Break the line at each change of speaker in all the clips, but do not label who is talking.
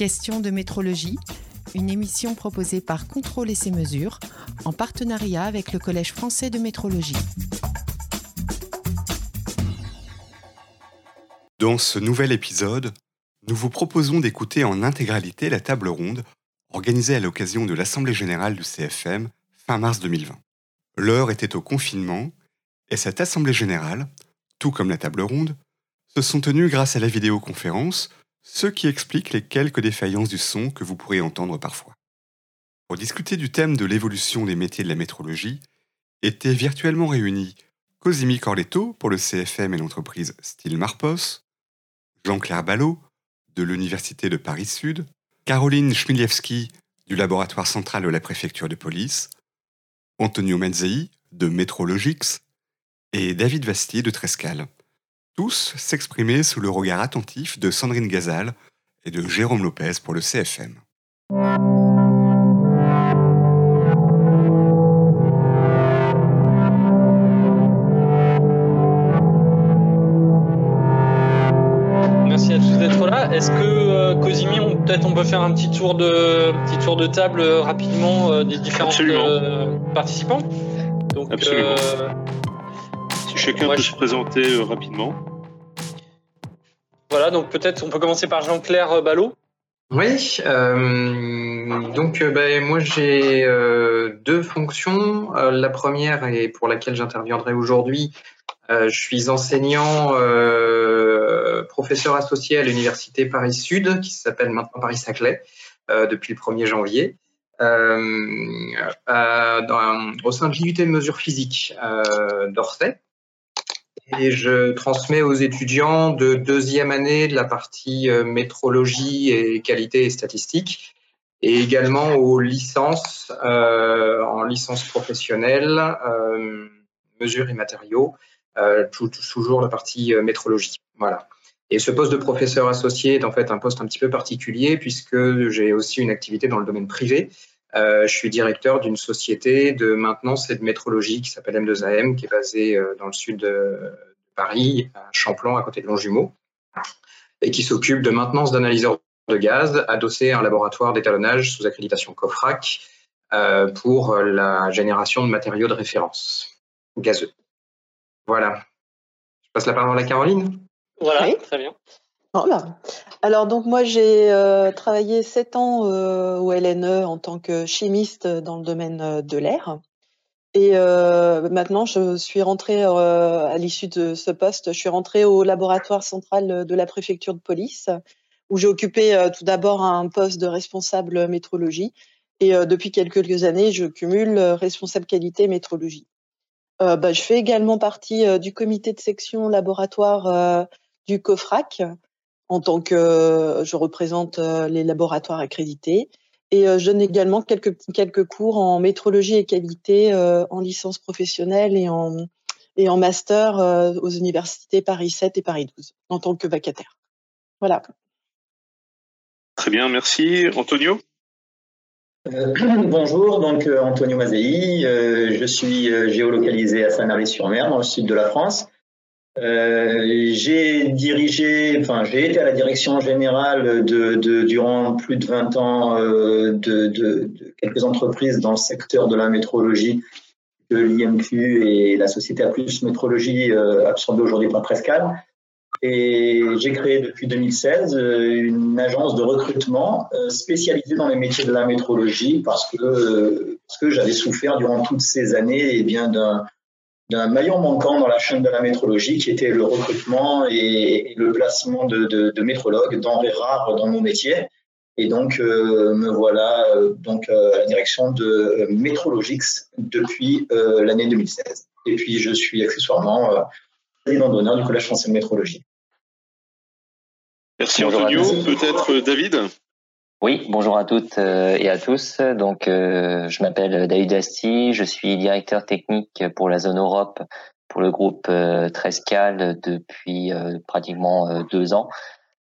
Question de métrologie, une émission proposée par Contrôle et ses mesures en partenariat avec le Collège français de métrologie.
Dans ce nouvel épisode, nous vous proposons d'écouter en intégralité la table ronde organisée à l'occasion de l'Assemblée générale du CFM fin mars 2020. L'heure était au confinement et cette Assemblée générale, tout comme la table ronde, se sont tenues grâce à la vidéoconférence ce qui explique les quelques défaillances du son que vous pourrez entendre parfois. Pour discuter du thème de l'évolution des métiers de la métrologie, étaient virtuellement réunis Cosimi Corletto pour le CFM et l'entreprise Style Marpos, Jean-Claire Ballot de l'Université de Paris-Sud, Caroline Schmiliewski du laboratoire central de la préfecture de police, Antonio Menzei de Metrologix et David Vasti de Trescal tous s'exprimer sous le regard attentif de Sandrine Gazal et de Jérôme Lopez pour le CFM.
Merci à tous d'être là. Est-ce que euh, Cosimi, peut-être on peut faire un petit tour de petit tour de table euh, rapidement euh, des différents participants
Donc, Absolument. si chacun peut se présenter rapidement.
Voilà, donc peut-être on peut commencer par Jean-Claire euh, Ballot.
Oui, euh, donc euh, ben, moi j'ai deux fonctions. la première, et pour laquelle j'interviendrai aujourd'hui, je suis enseignant, professeur associé à l'université Paris-Sud, qui s'appelle maintenant Paris-Saclay, depuis le 1er janvier. au sein de l'unité de mesure physique d'Orsay et je transmets aux étudiants de deuxième année de la partie euh, métrologie et qualité et statistique et également aux licences euh, en licence professionnelle, euh, mesures et matériaux, euh, toujours la partie euh, métrologie. Voilà. Et ce poste de professeur associé est en fait un poste un petit peu particulier puisque j'ai aussi une activité dans le domaine privé. Euh, je suis directeur d'une société de maintenance et de métrologie qui s'appelle M2AM, qui est basée dans le sud de, Paris, à Champlain, à côté de Longjumeau, et qui s'occupe de maintenance d'analyseurs de gaz adossé à un laboratoire d'étalonnage sous accréditation COFRAC euh, pour la génération de matériaux de référence gazeux. Voilà. Je passe la parole à Caroline.
Voilà, très bien.
Voilà. Alors donc moi j'ai euh, travaillé sept ans euh, au LNE en tant que chimiste dans le domaine de l'air. Et euh, maintenant, je suis rentrée euh, à l'issue de ce poste, je suis rentrée au laboratoire central de la préfecture de police, où j'ai occupé euh, tout d'abord un poste de responsable métrologie. Et depuis quelques années, je cumule responsable qualité métrologie. Bah, je fais également partie du comité de section laboratoire du COFRAC, en tant que je représente les laboratoires accrédités. Et euh, je donne également quelques, quelques cours en métrologie et qualité euh, en licence professionnelle et en, et en master euh, aux universités Paris 7 et Paris 12 en tant que vacataire. Voilà.
Très bien, merci. Antonio?
bonjour, donc Antonio Mazei, je suis géolocalisé à Sanary-sur-Mer, dans le sud de la France. Euh, j'ai dirigé, enfin, j'ai été à la direction générale de, de durant plus de 20 ans euh, de, de, quelques entreprises dans le secteur de la métrologie que l'IMQ et la société A Métrologie euh, absorbée aujourd'hui par Prescal. Et j'ai créé depuis 2016 euh, une agence de recrutement euh, spécialisée dans les métiers de la métrologie parce que, parce que j'avais souffert durant toutes ces années eh bien d'un d'un maillon manquant dans la chaîne de la métrologie qui était le recrutement et, le placement de, de, de métrologues, denrées rares dans mon métier. Et donc, euh, me voilà euh, donc euh, à la direction de Métrologix depuis l'année 2016. Et puis, je suis accessoirement président d'honneur du Collège français de métrologie.
Merci Antonio. Peut-être David
oui, bonjour à toutes euh, et à tous. Donc, euh, je m'appelle David Asti, je suis directeur technique pour la zone Europe pour le groupe euh, Trescal depuis pratiquement deux ans.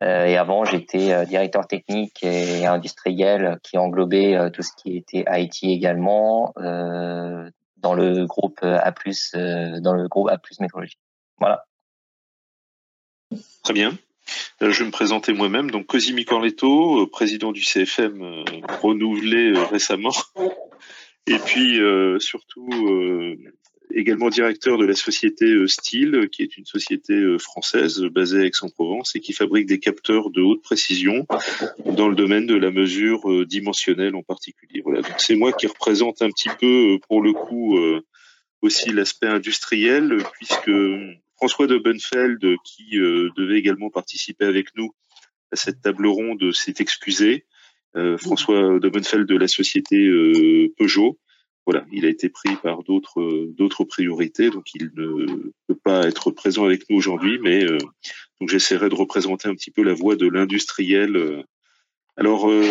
et avant, j'étais directeur technique et industriel qui englobait tout ce qui était IT également dans le groupe A+, dans le groupe A+ métrologie. Voilà.
Très bien. Je vais me présenter moi-même. Donc, Cosimi Corletto, président du CFM renouvelé récemment. Et puis, surtout, également directeur de la société euh, Steel, qui est une société euh, française basée à Aix-en-Provence et qui fabrique des capteurs de haute précision dans le domaine de la mesure euh, dimensionnelle en particulier. Voilà, donc c'est moi qui représente un petit peu, pour le coup, aussi l'aspect industriel, puisque François de Benfeld, qui devait également participer avec nous à cette table ronde, s'est excusé. François de Benfeld de la société Peugeot voilà, il a été pris par d'autres priorités, donc il ne peut pas être présent avec nous aujourd'hui, mais euh, donc j'essaierai de représenter un petit peu la voix de l'industriel. Euh. Alors, euh,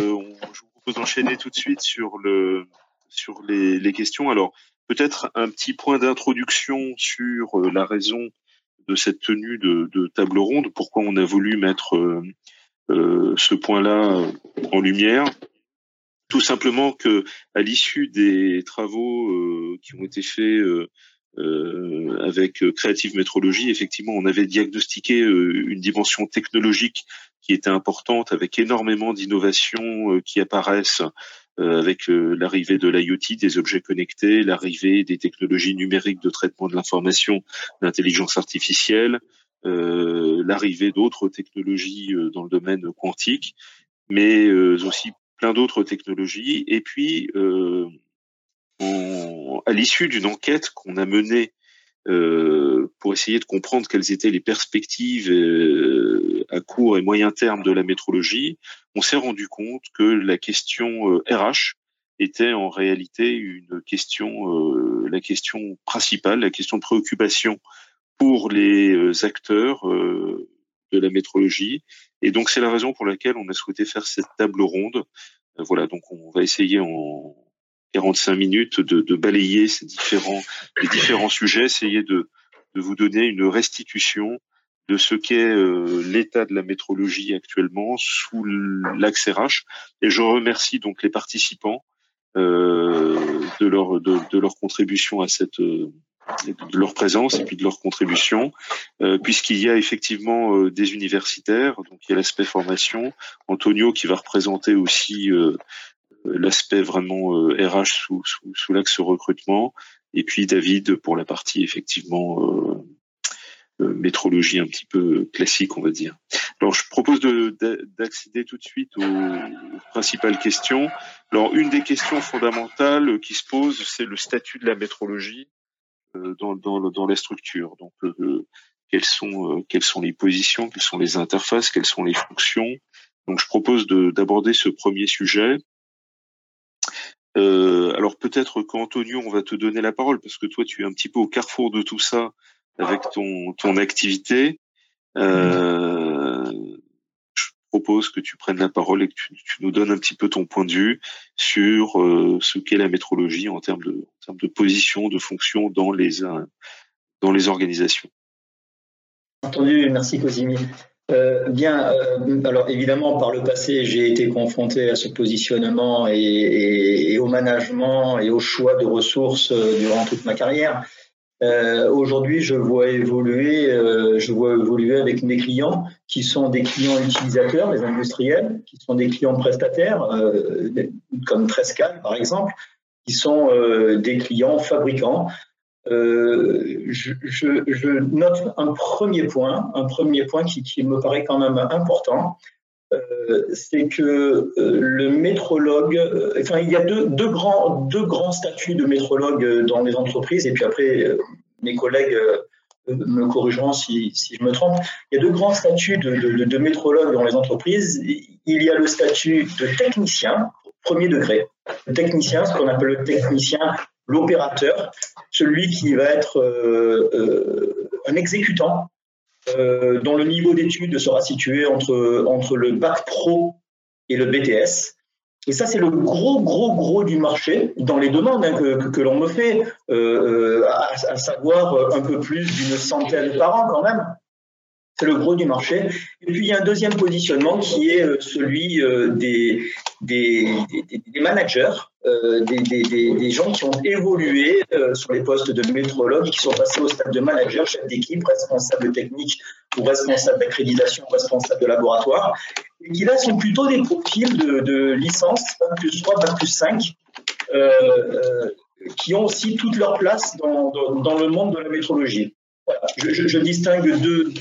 je vous propose d'enchaîner tout de suite sur le sur les, les questions. Alors, peut-être un petit point d'introduction sur la raison de cette tenue de, table ronde, pourquoi on a voulu mettre ce point-là en lumière. Tout simplement que à l'issue des travaux euh, qui ont été faits euh, euh, avec Creative Métrologie, effectivement, on avait diagnostiqué une dimension technologique qui était importante, avec énormément d'innovations qui apparaissent avec l'arrivée de l'IoT, des objets connectés, l'arrivée des technologies numériques de traitement de l'information, d'intelligence artificielle, l'arrivée d'autres technologies dans le domaine quantique, mais aussi plein d'autres technologies. Et puis, euh, à l'issue d'une enquête qu'on a menée euh, pour essayer de comprendre quelles étaient les perspectives euh, à court et moyen terme de la métrologie, on s'est rendu compte que la question RH était en réalité une question, la question principale, la question de préoccupation pour les acteurs de la métrologie. Et donc c'est la raison pour laquelle on a souhaité faire cette table ronde. Euh, voilà, donc on va essayer en 45 minutes de, balayer ces différents, les différents sujets, essayer de, de vous donner une restitution de ce qu'est euh, l'état de la métrologie actuellement sous l'axe RH. Et je remercie donc les participants euh, de leur de, de, leur contribution à cette de leur présence et puis de leur contribution, euh, puisqu'il y a effectivement euh, des universitaires, donc il y a l'aspect formation, Antonio qui va représenter aussi euh, l'aspect vraiment RH sous, sous, sous l'axe recrutement, et puis David pour la partie effectivement métrologie un petit peu classique, on va dire. Alors, je propose d'accéder tout de suite aux, principales questions. Alors, une des questions fondamentales qui se pose, c'est le statut de la métrologie euh, dans, dans, dans les structures. Donc, euh, quelles sont euh, quelles sont les positions, quelles sont les interfaces, quelles sont les fonctions. Donc, je propose d'aborder ce premier sujet. Euh, alors peut-être qu'Antonio, on va te donner la parole parce que toi, tu es un petit peu au carrefour de tout ça avec ton ton activité. Euh, propose que tu prennes la parole et que tu, nous donnes un petit peu ton point de vue sur euh, ce qu'est la métrologie en termes de, en termes de position, de fonction dans les, dans les organisations.
Entendu, merci Cosimi. Euh, bien, alors évidemment, par le passé, j'ai été confronté à ce positionnement et, au management et au choix de ressources durant toute ma carrière. Euh, Aujourd'hui, je vois évoluer, euh, je vois évoluer avec mes clients qui sont des clients utilisateurs, les industriels, qui sont des clients prestataires, euh, comme Trescal par exemple, qui sont euh, des clients fabricants. Euh, je, note un premier point, un premier point qui, me paraît quand même important, euh, c'est que euh, le métrologue, enfin il y a deux, grands, deux grands statuts de métrologue dans les entreprises, et puis après mes collègues me corrigeront si, je me trompe. Il y a deux grands statuts de, de, métrologue dans les entreprises. Il y a le statut de technicien, premier degré. Le technicien, ce qu'on appelle le technicien, l'opérateur, celui qui va être euh, euh, un exécutant euh, dont le niveau d'études sera situé entre, entre le bac pro et le BTS. Et ça, c'est le gros, gros, gros du marché dans les demandes hein, que, que, l'on me fait, à, savoir un peu plus d'une centaine par an quand même. c'est le gros du marché. Et puis il y a un deuxième positionnement qui est celui des, des, managers, euh, des, gens qui ont évolué sur les postes de métrologue, qui sont passés au stade de manager, chef d'équipe, responsable technique ou responsable d'accréditation, responsable de laboratoire, et qui là sont plutôt des profils de, licence, Bac plus 3, Bac plus 5, qui ont aussi toute leur place dans, le monde de la métrologie je, distingue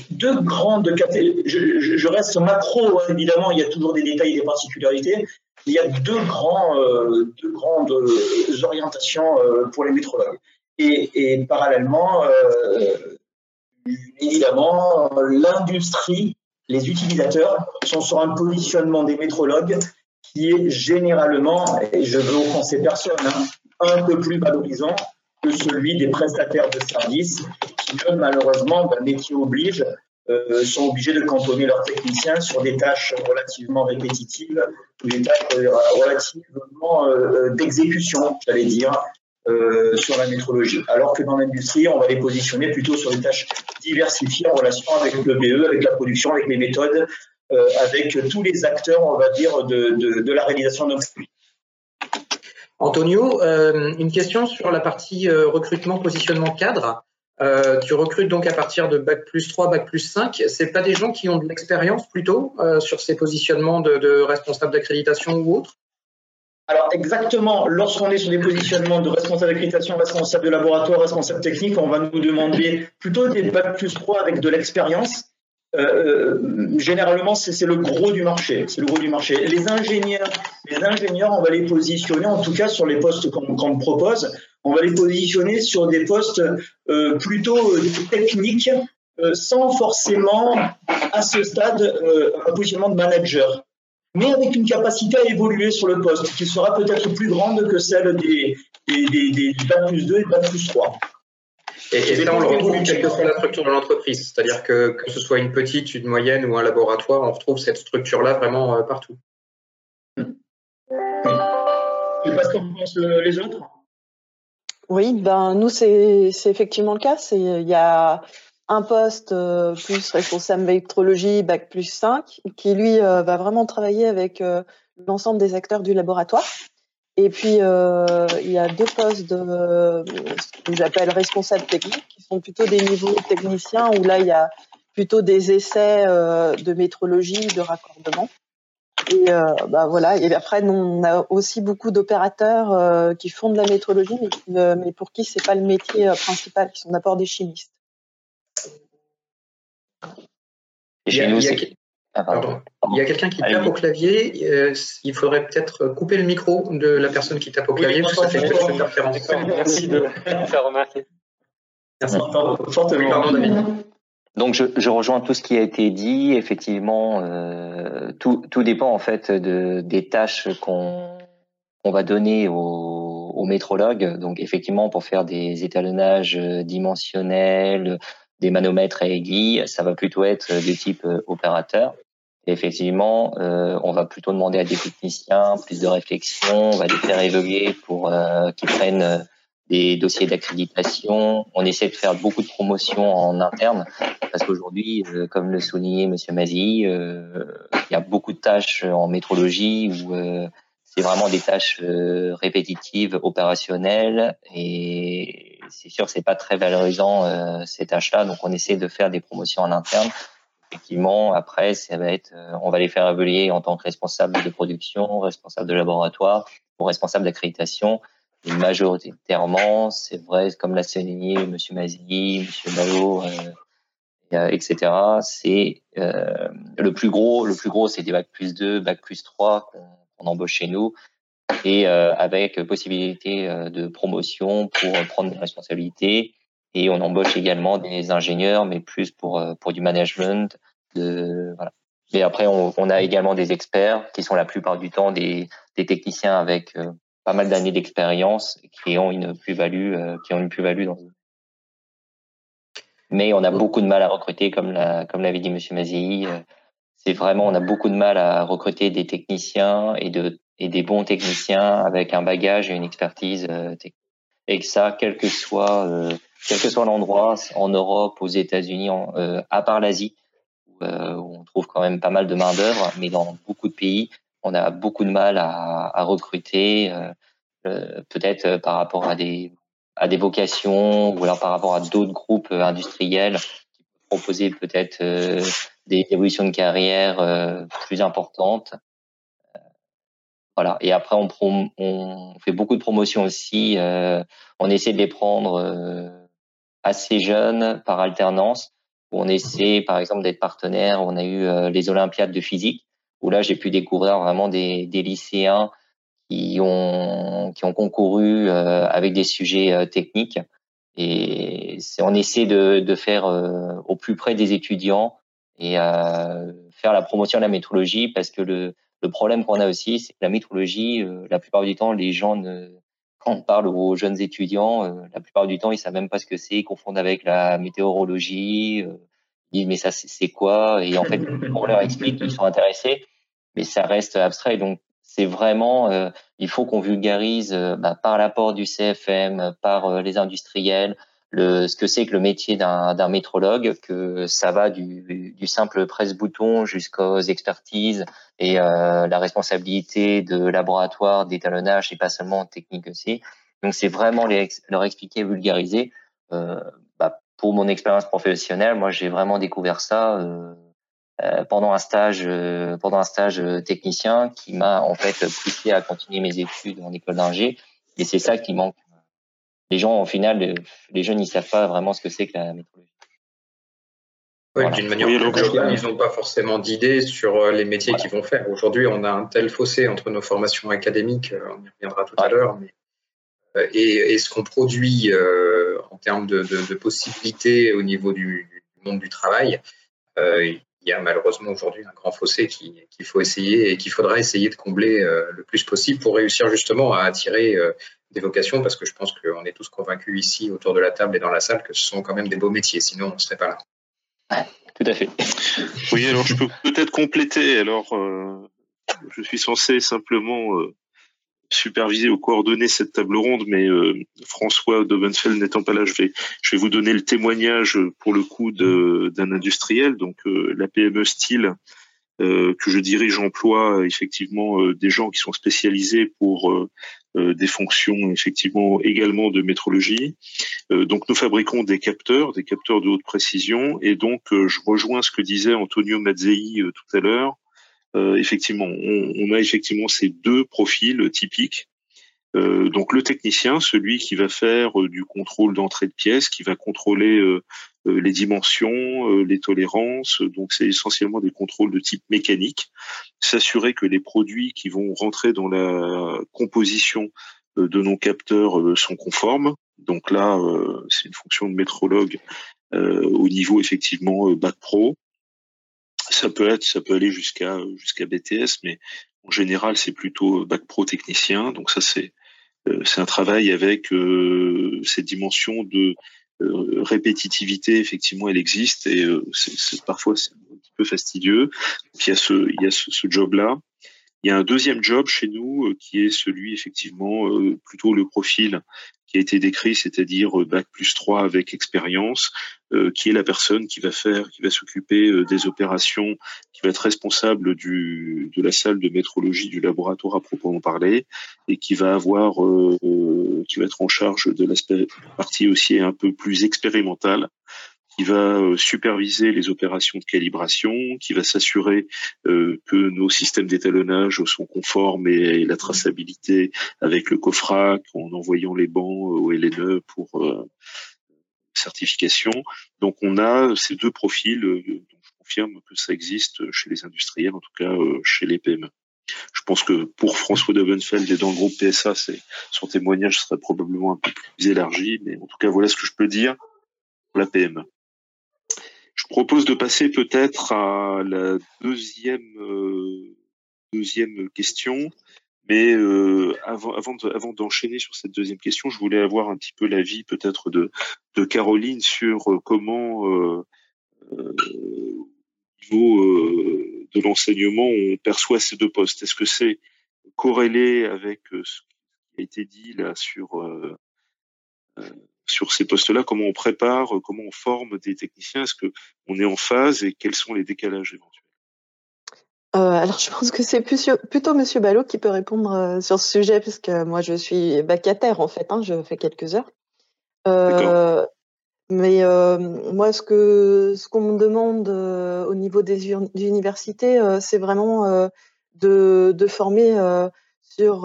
deux, grandes catégories. Je, reste macro, hein, évidemment, il y a toujours des détails et des particularités. Il y a deux, grands, euh, deux grandes euh, orientations euh, pour les métrologues. Et, parallèlement, évidemment, l'industrie, les utilisateurs sont sur un positionnement des métrologues qui est généralement, et je veux offenser personne, hein, un peu plus valorisant que celui des prestataires de services qui, malheureusement, d'un métier oblige, euh, sont obligés de cantonner leurs techniciens sur des tâches relativement répétitives ou des tâches euh, relativement euh, d'exécution, j'allais dire, sur la métrologie. Alors que dans l'industrie, on va les positionner plutôt sur des tâches diversifiées en relation avec le BE, avec la production, avec les méthodes, avec tous les acteurs, on va dire, de, la réalisation d'un produit.
Antonio, une question sur la partie recrutement, positionnement cadre. Euh, tu recrutes donc à partir de Bac plus 3, Bac plus 5. Ce pas des gens qui ont de l'expérience plutôt sur ces positionnements de, de responsable d'accréditation ou autre
alors exactement, lorsqu'on est sur des positionnements de responsable d'accréditation, responsable de laboratoire, responsable technique, on va nous demander plutôt des bac plus 3 avec de l'expérience. Euh, généralement, c'est le gros du marché. C'est le gros du marché. Les ingénieurs, les ingénieurs, on va les positionner, en tout cas sur les postes qu'on propose, on va les positionner sur des postes euh, plutôt euh, techniques, sans forcément à ce stade un positionnement de manager, mais avec une capacité à évoluer sur le poste qui sera peut-être plus grande que celle des, des, des 2 et 20 plus 3.
Et, ça, on le retrouve quelle que soit la structure de l'entreprise. C'est-à-dire que que ce soit une petite, une moyenne ou un laboratoire, on retrouve cette structure-là vraiment euh, partout.
Oui. Je sais pas ce qu'en pensent euh, les autres.
Oui, ben nous c'est effectivement le cas. C'est il y a un poste euh, plus responsable métrologie bac plus 5 qui lui va vraiment travailler avec l'ensemble des acteurs du laboratoire et puis, euh, il y a deux postes de ce que j'appelle responsables techniques, qui sont plutôt des niveaux techniciens, où là, il y a plutôt des essais euh, de métrologie, de raccordement. Et euh, bah, voilà. Et après, on a aussi beaucoup d'opérateurs euh, qui font de la métrologie, mais, mais pour qui c'est pas le métier euh, principal, qui sont d'abord des chimistes.
Et chez nous, ah, Il y a quelqu'un qui tape au clavier. Euh, il faudrait peut-être couper le micro de la personne qui tape au clavier parce que ça fait une interférence.
Merci de faire remarquer.
Merci. Fortement.
Donc je, je, rejoins tout ce qui a été dit. Effectivement, euh, tout, tout, dépend en fait de, des tâches qu'on on va donner aux, aux métrologues. Donc effectivement, pour faire des étalonnages dimensionnels, des manomètres à aiguilles, ça va plutôt être de type euh, effectivement, euh, on va plutôt demander à des techniciens plus de réflexion, on va les faire évoluer pour euh, qu'ils prennent euh, des dossiers d'accréditation. On essaie de faire beaucoup de promotions en interne parce qu'aujourd'hui, euh, comme le soulignait Monsieur Mazi, il y a beaucoup de tâches en métrologie où c'est vraiment des tâches répétitives, opérationnelles et c'est sûr c'est pas très valorisant ces tâches-là. Donc on essaie de faire des promotions en interne effectivement, après, ça va être, euh, on va les faire évoluer en tant que responsable de production, responsable de laboratoire ou responsable d'accréditation. Majoritairement, c'est vrai, comme l'a souligné M. Mazini, M. Ballot, euh, etc. C'est euh, le plus gros. Le plus gros, c'est des bac plus 2, bac plus 3 qu'on embauche chez nous et avec possibilité de promotion pour prendre des responsabilités et on embauche également des ingénieurs, mais plus pour euh, pour du management. De voilà. Et après, on, on, a également des experts qui sont la plupart du temps des, des techniciens avec euh, pas mal d'années d'expérience qui ont une plus-value, euh, qui ont une plus-value dans. Mais on a beaucoup de mal à recruter, comme la, comme l'avait dit Monsieur Mazii. c'est vraiment, on a beaucoup de mal à recruter des techniciens et de et des bons techniciens avec un bagage et une expertise technique. Et que ça, quel que soit quel que soit l'endroit, en Europe, aux États-Unis, euh, à part l'Asie, où, on trouve quand même pas mal de main d'œuvre, mais dans beaucoup de pays, on a beaucoup de mal à, à recruter, peut-être par rapport à des à des vocations ou alors par rapport à d'autres groupes industriels qui peuvent proposer peut-être des évolutions de carrière plus importantes. Voilà. Et après, on, on fait beaucoup de promotions aussi. Euh, on essaie de les prendre euh, assez jeunes par alternance. Où on essaie, par exemple, d'être partenaire. On a eu euh, les Olympiades de physique, où là, j'ai pu découvrir vraiment des, des, lycéens qui ont qui ont concouru avec des sujets techniques. Et on essaie de, de faire au plus près des étudiants et faire la promotion de la métrologie parce que le le problème qu'on a aussi, c'est que la métrologie, euh, la plupart du temps, les gens ne, quand on parle aux jeunes étudiants, euh, la plupart du temps, ils savent même pas ce que c'est, ils confondent avec la météorologie, euh, ils disent mais ça c'est quoi? Et en fait, on leur explique, ils sont intéressés, mais ça reste abstrait. Donc c'est vraiment, il faut qu'on vulgarise bah, par l'apport du CFM, par les industriels, le, ce que c'est que le métier d'un métrologue, que ça va du, du simple presse-bouton jusqu'aux expertises et euh, la responsabilité de laboratoire, d'étalonnage et pas seulement technique aussi. Donc c'est vraiment leur expliquer, vulgariser. Euh, bah, pour mon expérience professionnelle, moi j'ai vraiment découvert ça euh, euh pendant un stage, euh, pendant un stage technicien qui m'a en fait poussé à continuer mes études en école d'ingé. Et c'est ça qui manque les gens, au final, les jeunes, ils savent pas vraiment ce que c'est que la métrologie.
Oui, d'une manière plus globale, ils n'ont pas forcément d'idées sur euh, les métiers qu'ils vont faire. Aujourd'hui, on a un tel fossé entre nos formations académiques, euh, on y reviendra tout à l'heure, euh, et, ce qu'on produit en termes de, possibilités au niveau du, monde du travail. il y a malheureusement aujourd'hui un grand fossé qu'il faut essayer et qu'il faudra essayer de combler le plus possible pour réussir justement à attirer des vocations parce que je pense qu'on est tous convaincus ici autour de la table et dans la salle que ce sont quand même des beaux métiers, sinon on ne serait pas
là. tout à fait.
Oui, alors je peux peut-être compléter. Alors, euh, je suis censé simplement euh, superviser ou coordonner cette table ronde, mais euh, François Dovenfeld n'étant pas là, je vais, je vais vous donner le témoignage pour le coup d'un industriel, donc la PME Style euh, que je dirige emploie effectivement euh, des gens qui sont spécialisés pour euh, des fonctions effectivement également de métrologie. donc nous fabriquons des capteurs, des capteurs de haute précision, et donc je rejoins ce que disait Antonio Mazzei tout à l'heure. effectivement, on, on, a effectivement ces deux profils typiques euh, donc le technicien, celui qui va faire euh, du contrôle d'entrée de pièces, qui va contrôler euh, les dimensions, les tolérances. Donc c'est essentiellement des contrôles de type mécanique. S'assurer que les produits qui vont rentrer dans la composition de nos capteurs sont conformes. Donc là, c'est une fonction de métrologue au niveau effectivement bac pro. Ça peut être, ça peut aller jusqu'à jusqu'à BTS, mais en général, c'est plutôt bac pro technicien. Donc ça, c'est euh, c'est un travail avec euh, cette dimension de euh, répétitivité. Effectivement, elle existe et c'est parfois c'est un petit peu fastidieux. Il y a ce, ce, ce job-là. Il y a un deuxième job chez nous qui est celui effectivement plutôt le profil qui a été décrit, c'est-à-dire euh, bac plus 3 avec expérience, euh, qui est la personne qui va faire, qui va s'occuper euh, des opérations, qui va être responsable du, de la salle de métrologie du laboratoire à proprement parler, et qui va avoir, qui va être en charge de l'aspect partie aussi un peu plus expérimentale, qui va euh, superviser les opérations de calibration, qui va s'assurer euh, que nos systèmes d'étalonnage sont conformes et, la traçabilité avec le COFRAC en envoyant les bancs au LNE pour euh, certification. Donc on a ces deux profils, donc je confirme que ça existe chez les industriels, en tout cas chez les PME. Je pense que pour François Dovenfeld et dans le groupe PSA, son témoignage serait probablement un peu plus élargi, mais en tout cas voilà ce que je peux dire pour la PME. Je propose de passer peut-être à la deuxième euh, deuxième question. Mais euh, avant, avant, avant d'enchaîner sur cette deuxième question, je voulais avoir un petit peu l'avis peut-être de, de Caroline sur euh, comment, euh, euh, au niveau de l'enseignement, on perçoit ces deux postes. Est-ce que c'est corrélé avec ce qui a été dit là sur sur ces postes-là, comment on prépare, comment on forme des techniciens, est-ce qu'on est en phase et quels sont les décalages éventuels?
Alors, je pense que c'est plutôt Monsieur Ballot qui peut répondre sur ce sujet, puisque moi, je suis vacataire, en fait, hein, je fais quelques heures. mais moi, ce que ce qu'on me demande au niveau des universités, c'est vraiment de, de, former sur,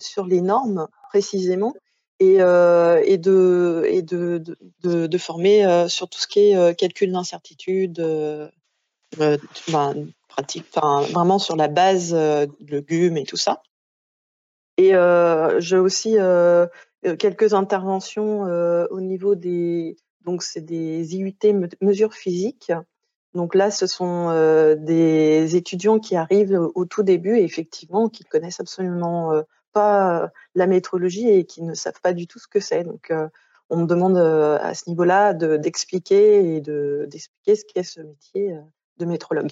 sur les normes précisément et, et, de, et de, de, de, former sur tout ce qui est calcul d'incertitude, ben, pratique, vraiment sur la base de GUM et tout ça. Et j'ai aussi quelques interventions au niveau des, donc c'est des IUT mesures physiques donc là, ce sont euh, des étudiants qui arrivent au tout début et effectivement qui connaissent absolument euh, pas euh, la métrologie et qui ne savent pas du tout ce que c'est. Donc on me demande à ce niveau-là d'expliquer de d'expliquer ce qu'est ce métier de métrologue.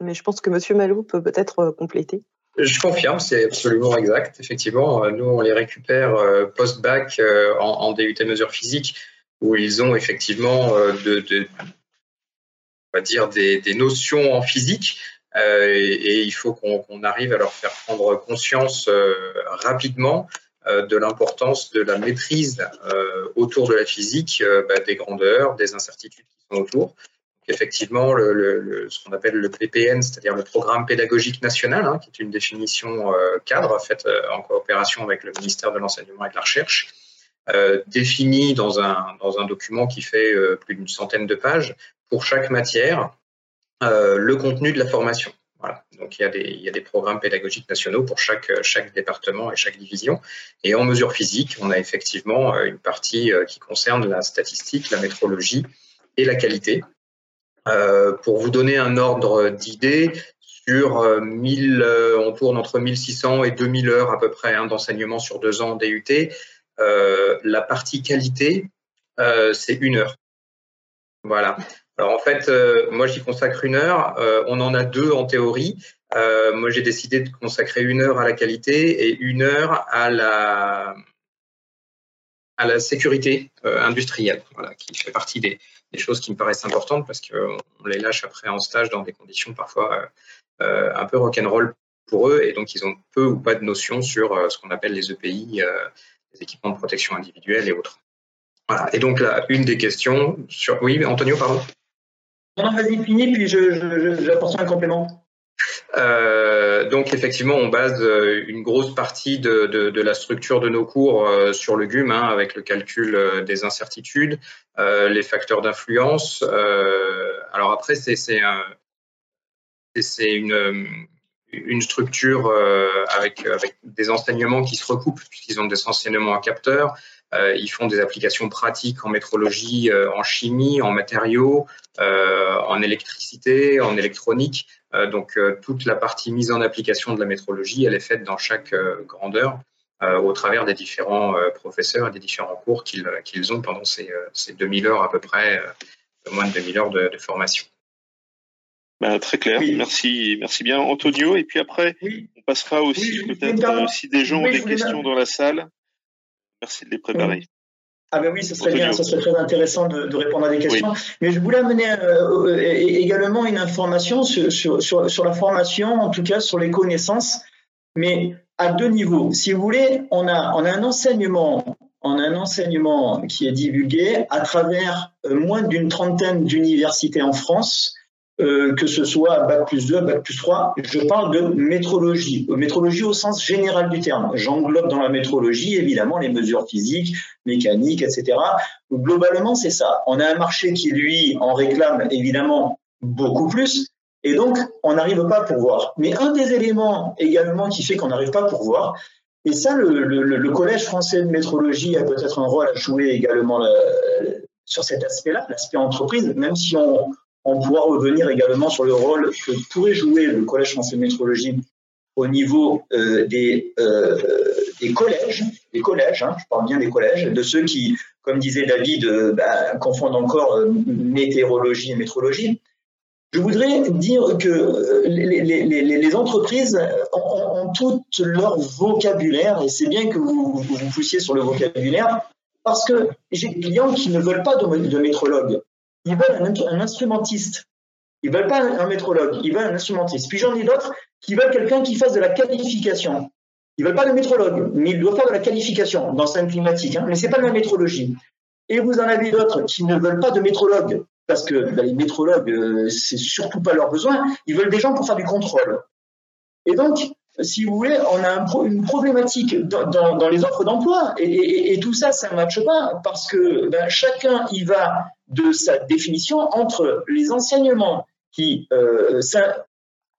Mais je pense que Monsieur Malou peut peut-être compléter.
Je confirme, c'est absolument exact. Effectivement, nous, on les récupère post-bac en, DUT mesures physiques, où ils ont effectivement de, dire, des, notions en physique. Euh, et, il faut qu'on arrive à leur faire prendre conscience euh, rapidement euh, de l'importance de la maîtrise autour de la physique, bah, des grandeurs, des incertitudes qui sont autour. Effectivement, ce qu'on appelle le PPN, c'est-à-dire le Programme pédagogique national, hein, qui est une définition cadre faite en coopération avec le ministère de l'Enseignement et de la Recherche, définit dans un, dans un document qui fait plus d'une centaine de pages pour chaque matière euh, le contenu de la formation. Donc il y, a des, programmes pédagogiques nationaux pour chaque, chaque département et chaque division. Et en mesure physique, on a effectivement euh, une partie euh, qui concerne la statistique, la métrologie et la qualité. Euh, pour vous donner un ordre d'idée, sur 1000, on tourne entre 1600 et 2000 heures à peu près hein, d'enseignement sur deux ans DUT. la partie qualité, c'est une heure. Voilà. Alors en fait, euh, moi j'y consacre une heure. Euh, on en a deux en théorie. Euh, moi j'ai décidé de consacrer une heure à la qualité et une heure à la sécurité industrielle, qui fait partie des, des, choses qui me paraissent importantes parce qu'on les lâche après en stage dans des conditions parfois un peu rock'n'roll pour eux et donc ils ont peu ou pas de notions sur ce qu'on appelle les EPI, les équipements de protection individuelle et autres. Voilà. Et donc là, une des questions sur. Oui, Antonio, pardon.
Non, vas-y, finis, puis j'apporte un complément?
Euh, donc effectivement, on base euh, une grosse partie de, la structure de nos cours euh, sur le GUM, hein, avec le calcul des incertitudes, les facteurs d'influence. alors après, c'est un, une, structure avec, des enseignements qui se recoupent, puisqu'ils ont des enseignements à capteurs, ils font des applications pratiques en métrologie, en chimie, en matériaux, en électricité, en électronique. Donc toute la partie mise en application de la métrologie, elle est faite dans chaque grandeur. au travers des différents professeurs et des différents cours qu'ils ont pendant ces, ces, 2000 heures à peu près, moins de 2000 heures de, formation.
Bah, très clair, merci, merci bien Antonio. Et puis après, on passera aussi peut-être si des gens ont des questions dans la salle. Merci de les préparer.
Ah ben oui, ce serait bien, ce serait très intéressant de, répondre à des questions. Mais je voulais amener euh, euh, également une information sur, sur, sur, la formation, en tout cas sur les connaissances, mais à deux niveaux. Si vous voulez, on a, on a un enseignement, on a un enseignement qui est divulgué à travers euh, moins d'une trentaine d'universités en France euh, que ce soit Bac plus 2, Bac plus 3, je parle de métrologie, métrologie au sens général du terme. J'englobe dans la métrologie évidemment les mesures physiques, mécaniques, etc. Globalement, c'est ça. On a un marché qui, lui, en réclame évidemment beaucoup plus, et donc on n'arrive pas à pourvoir. Mais un des éléments également qui fait qu'on n'arrive pas à pourvoir, et ça, le, le, Collège français de métrologie a peut-être un rôle à jouer également euh, sur cet aspect-là, l'aspect entreprise, même si on, on pourra revenir également sur le rôle que pourrait jouer le Collège français de métrologie au niveau euh, des, euh, des collèges, des collèges, hein, je parle bien des collèges, de ceux qui, comme disait David, euh, bah, confondent encore météorologie et métrologie. Je voudrais dire que les, entreprises ont, ont, tout leur vocabulaire, et c'est bien que vous, vous poussiez sur le vocabulaire, parce que j'ai des clients qui ne veulent pas de, de métrologue. Ils veulent un, instrumentiste. Ils veulent pas un, métrologue, ils veulent un instrumentiste. Puis j'en ai d'autres qui veulent quelqu'un qui fasse de la qualification. Ils veulent pas de métrologue, mais ils doivent faire de la qualification dans scène climatique. Hein, mais c'est pas de la métrologie. Et vous en avez d'autres qui ne veulent pas de métrologue, parce que ben, les métrologues, euh, c'est surtout pas leur besoin. Ils veulent des gens pour faire du contrôle. Et donc, si vous voulez, on a une problématique dans, les offres d'emploi. Et, tout ça, ça ne matche pas parce que ben, chacun y va de sa définition entre les enseignements qui euh,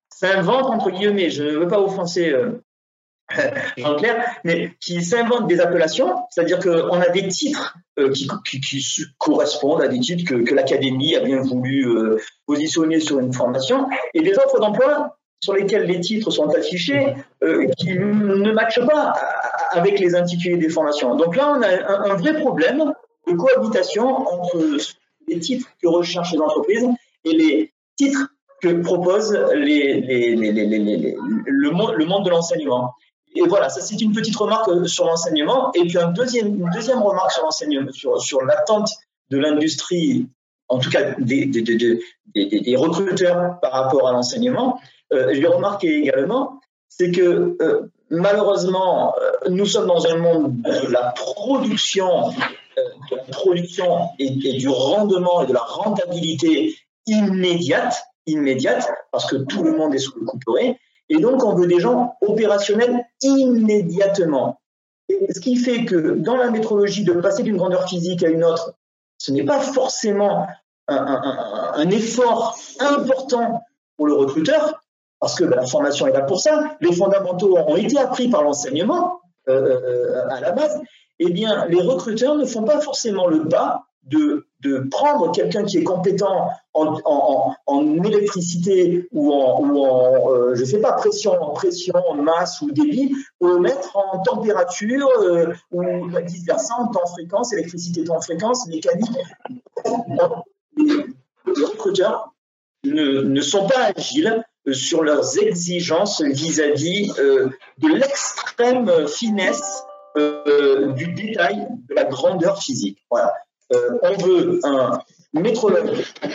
s'inventent, entre guillemets, je ne veux pas offenser euh, Jean-Clair, mais qui s'inventent des appellations, c'est-à-dire qu'on a des titres euh, qui, correspondent à des titres que, l'Académie a bien voulu euh, positionner sur une formation, et des offres d'emploi sur lesquelles les titres sont affichés euh, qui ne matchent pas avec les intitulés des formations. Donc là, on a un, vrai problème de cohabitation entre les titres que recherchent les entreprises et les titres que propose le, monde de l'enseignement. Et voilà, ça c'est une petite remarque sur l'enseignement. Et puis une deuxième remarque sur l'enseignement, sur, l'attente de l'industrie, en tout cas des, recruteurs par rapport à l'enseignement. Euh, je l'ai remarqué également, c'est que euh, malheureusement, euh, nous sommes dans un monde de la production, de la production et, du rendement et de la rentabilité immédiate, immédiate, parce que tout le monde est sous le couperet. Et donc, on veut des gens opérationnels immédiatement. ce qui fait que dans la métrologie, de passer d'une grandeur physique à une autre, ce n'est pas forcément un, effort important pour le recruteur, parce que ben, la formation est là pour ça. Les fondamentaux ont été appris par l'enseignement euh, euh, à la base. Eh bien, les recruteurs ne font pas forcément le pas de, prendre quelqu'un qui est compétent en, électricité ou en, euh, sais pas, pression, pression, masse ou débit, pour le mettre en température ou vice-versa, en temps fréquence, électricité temps fréquence, mécanique. Les, recruteurs ne, sont pas agiles sur leurs exigences vis-à-vis euh, de l'extrême finesse du détail de la grandeur physique. Voilà. Euh, on veut un métrologue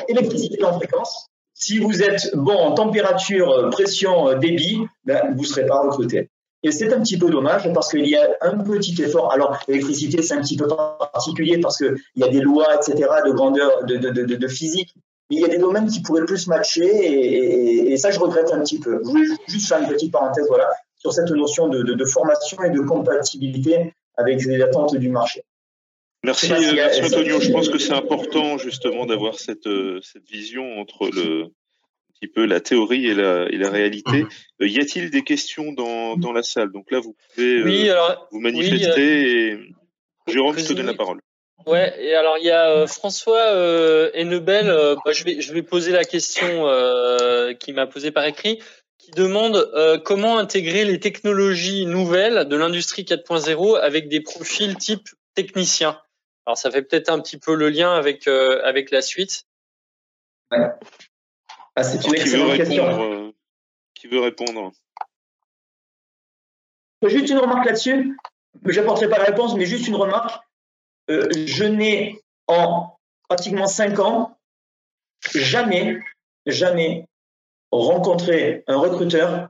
électricité en fréquence. Si vous êtes bon en température, euh, pression, euh, débit, ben, vous ne serez pas recruté. Et c'est un petit peu dommage parce qu'il y a un petit effort. Alors, l'électricité, c'est un petit peu particulier parce qu'il y a des lois, etc., de grandeur, de, physique. Mais il y a des domaines qui pourraient plus matcher et, et, ça, je regrette un petit peu. Je voulais juste faire une petite parenthèse voilà, sur cette notion de, formation et de compatibilité avec les attentes du marché.
Merci, Antonio. Je pense que c'est important justement d'avoir cette, euh, cette vision entre le un petit peu la théorie et la, et la réalité. Euh, y a-t-il des questions dans, dans la salle? Donc là, vous pouvez euh, vous manifester. et... Jérôme, je te donne la parole.
Ouais, et alors il y a François euh, Hennebel, bah, je, vais, je vais poser la question qui m'a posée par écrit, qui demande comment intégrer les technologies nouvelles de l'industrie 4.0 avec des profils type technicien. Alors ça fait peut-être un petit peu le lien avec euh, avec la suite.
Ouais. Ah, c'est une excellente question.
Euh, qui veut répondre?
Juste une remarque là-dessus. Je n'apporterai pas la réponse, mais juste une remarque. Euh, je n'ai en pratiquement cinq ans jamais, jamais rencontré un recruteur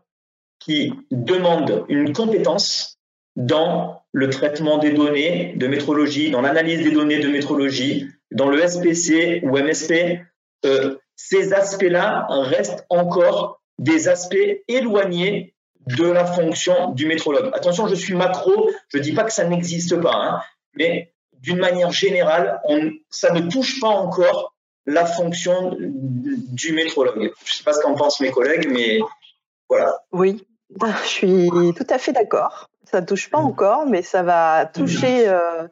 qui demande une compétence dans le traitement des données de métrologie, dans l'analyse des données de métrologie, dans le SPC ou MSP, euh, ces aspects-là restent encore des aspects éloignés de la fonction du métrologue. Attention, je suis macro, je ne dis pas que ça n'existe pas, hein, mais d'une manière générale, on, ça ne touche pas encore la fonction du métrologue. Je ne sais pas ce qu'en pensent mes collègues, mais voilà.
Oui, je suis tout à fait d'accord. Ça ne touche pas mmh. encore, mais ça va toucher. Euh,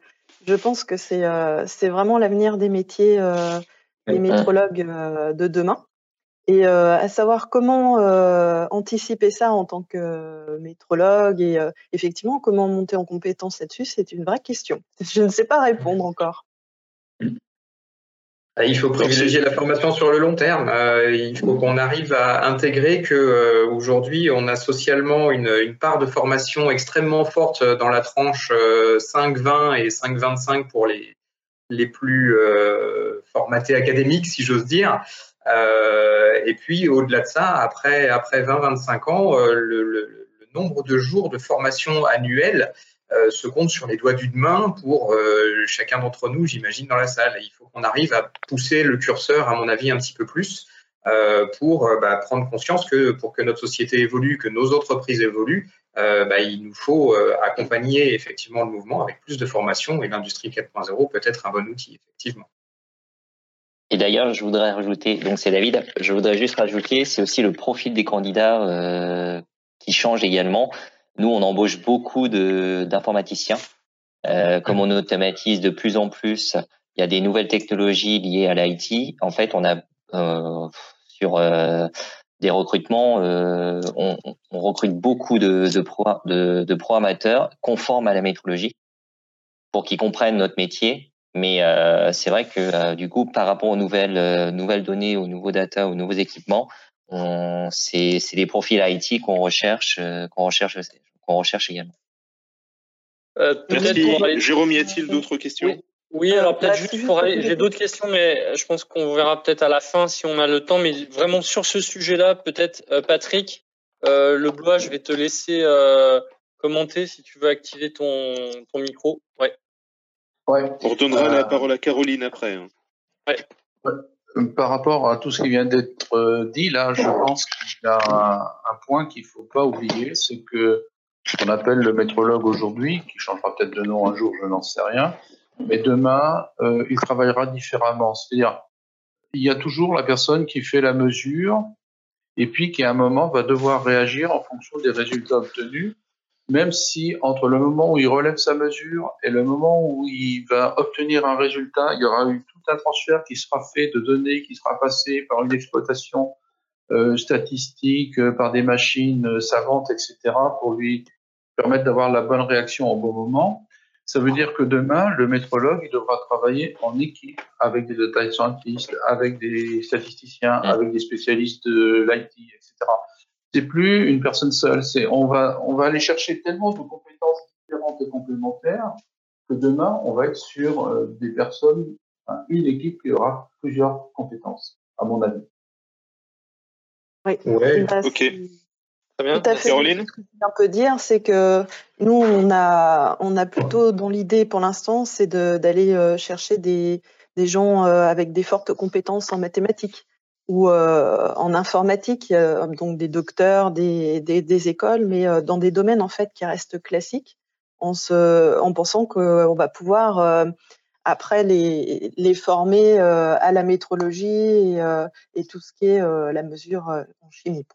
je pense que c'est euh, vraiment l'avenir des métiers, euh, des métrologues de demain. Et à savoir comment anticiper ça en tant que métrologue et effectivement comment monter en compétence là-dessus, c'est une vraie question. Je ne sais pas répondre encore.
ah, il faut privilégier la formation sur le long terme. Euh, il faut qu'on arrive à intégrer que euh, aujourd'hui on a socialement une, une, part de formation extrêmement forte dans la tranche 5-20 et 5-25 pour les, les plus formatés académiques, si j'ose dire. Et puis au-delà de ça, après, après 20-25 ans, le, le, nombre de jours de formation annuelle euh, se compte sur les doigts d'une main pour euh, chacun d'entre nous, j'imagine, dans la salle. il faut qu'on arrive à pousser le curseur, à mon avis, un petit peu plus euh, pour bah, prendre conscience que pour que notre société évolue, que nos entreprises évoluent, bah, il nous faut accompagner effectivement le mouvement avec plus de formation et l'industrie 4.0 peut être un bon outil, effectivement.
Et d'ailleurs, je voudrais rajouter, donc c'est David, je voudrais juste rajouter, c'est aussi le profil des candidats qui change également. Nous, on embauche beaucoup d'informaticiens. Euh, comme on automatise de plus en plus, il y a des nouvelles technologies liées à l'IT. En fait, on a euh, sur euh, des recrutements, euh, on, on, recrute beaucoup de, de, pro, de, de, programmateurs conformes à la métrologie pour qu'ils comprennent notre métier. Mais euh, c'est vrai que euh, du coup, par rapport aux nouvelles, nouvelles données, aux nouveaux data, aux nouveaux équipements, c'est des profils IT qu'on recherche, qu'on recherche qu'on recherche également.
Euh, Merci. Jérôme, y a-t-il d'autres questions?
Oui. alors peut-être juste pour aller, j'ai d'autres questions, mais je pense qu'on verra peut-être à la fin si on a le temps. Mais vraiment sur ce sujet-là, peut-être euh, Patrick, euh, le blois, je vais te laisser commenter si tu veux activer ton, ton micro. Ouais.
On redonnera la parole à Caroline après. Hein.
Ouais.
Par rapport à tout ce qui vient d'être dit, là, je pense qu'il y a un, un point qu'il faut pas oublier, c'est que qu'on appelle le métrologue aujourd'hui, qui changera peut-être de nom un jour, je n'en sais rien, mais demain, euh, il travaillera différemment. C'est-à-dire, il y a toujours la personne qui fait la mesure et puis qui à un moment va devoir réagir en fonction des résultats obtenus, même si entre le moment où il relève sa mesure et le moment où il va obtenir un résultat, il y aura eu tout un transfert qui sera fait de données, qui sera passé par une exploitation euh, statistiques, euh, par des machines euh, savantes, etc., pour lui permettre d'avoir la bonne réaction au bon moment. Ça veut dire que demain, le métrologue, il devra travailler en équipe avec des data scientists, avec des statisticiens, mm. avec des spécialistes de l'IT, etc. C'est plus une personne seule. C'est on va on va aller chercher tellement de compétences différentes et complémentaires que demain, on va être sur des personnes, une équipe qui aura plusieurs compétences, à mon avis.
Oui, ok. Très bien. Tout à fait. Caroline? Ce que je peut dire, c'est que nous, on a, on a plutôt dans l'idée pour l'instant, c'est d'aller euh, chercher des, des gens euh, avec des fortes compétences en mathématiques ou euh, en informatique, donc des docteurs, des, des, écoles, mais dans des domaines en fait qui restent classiques, en, se, en pensant qu'on va pouvoir après les, les former euh, à la métrologie et, euh, tout ce qui est euh, la mesure en chimie.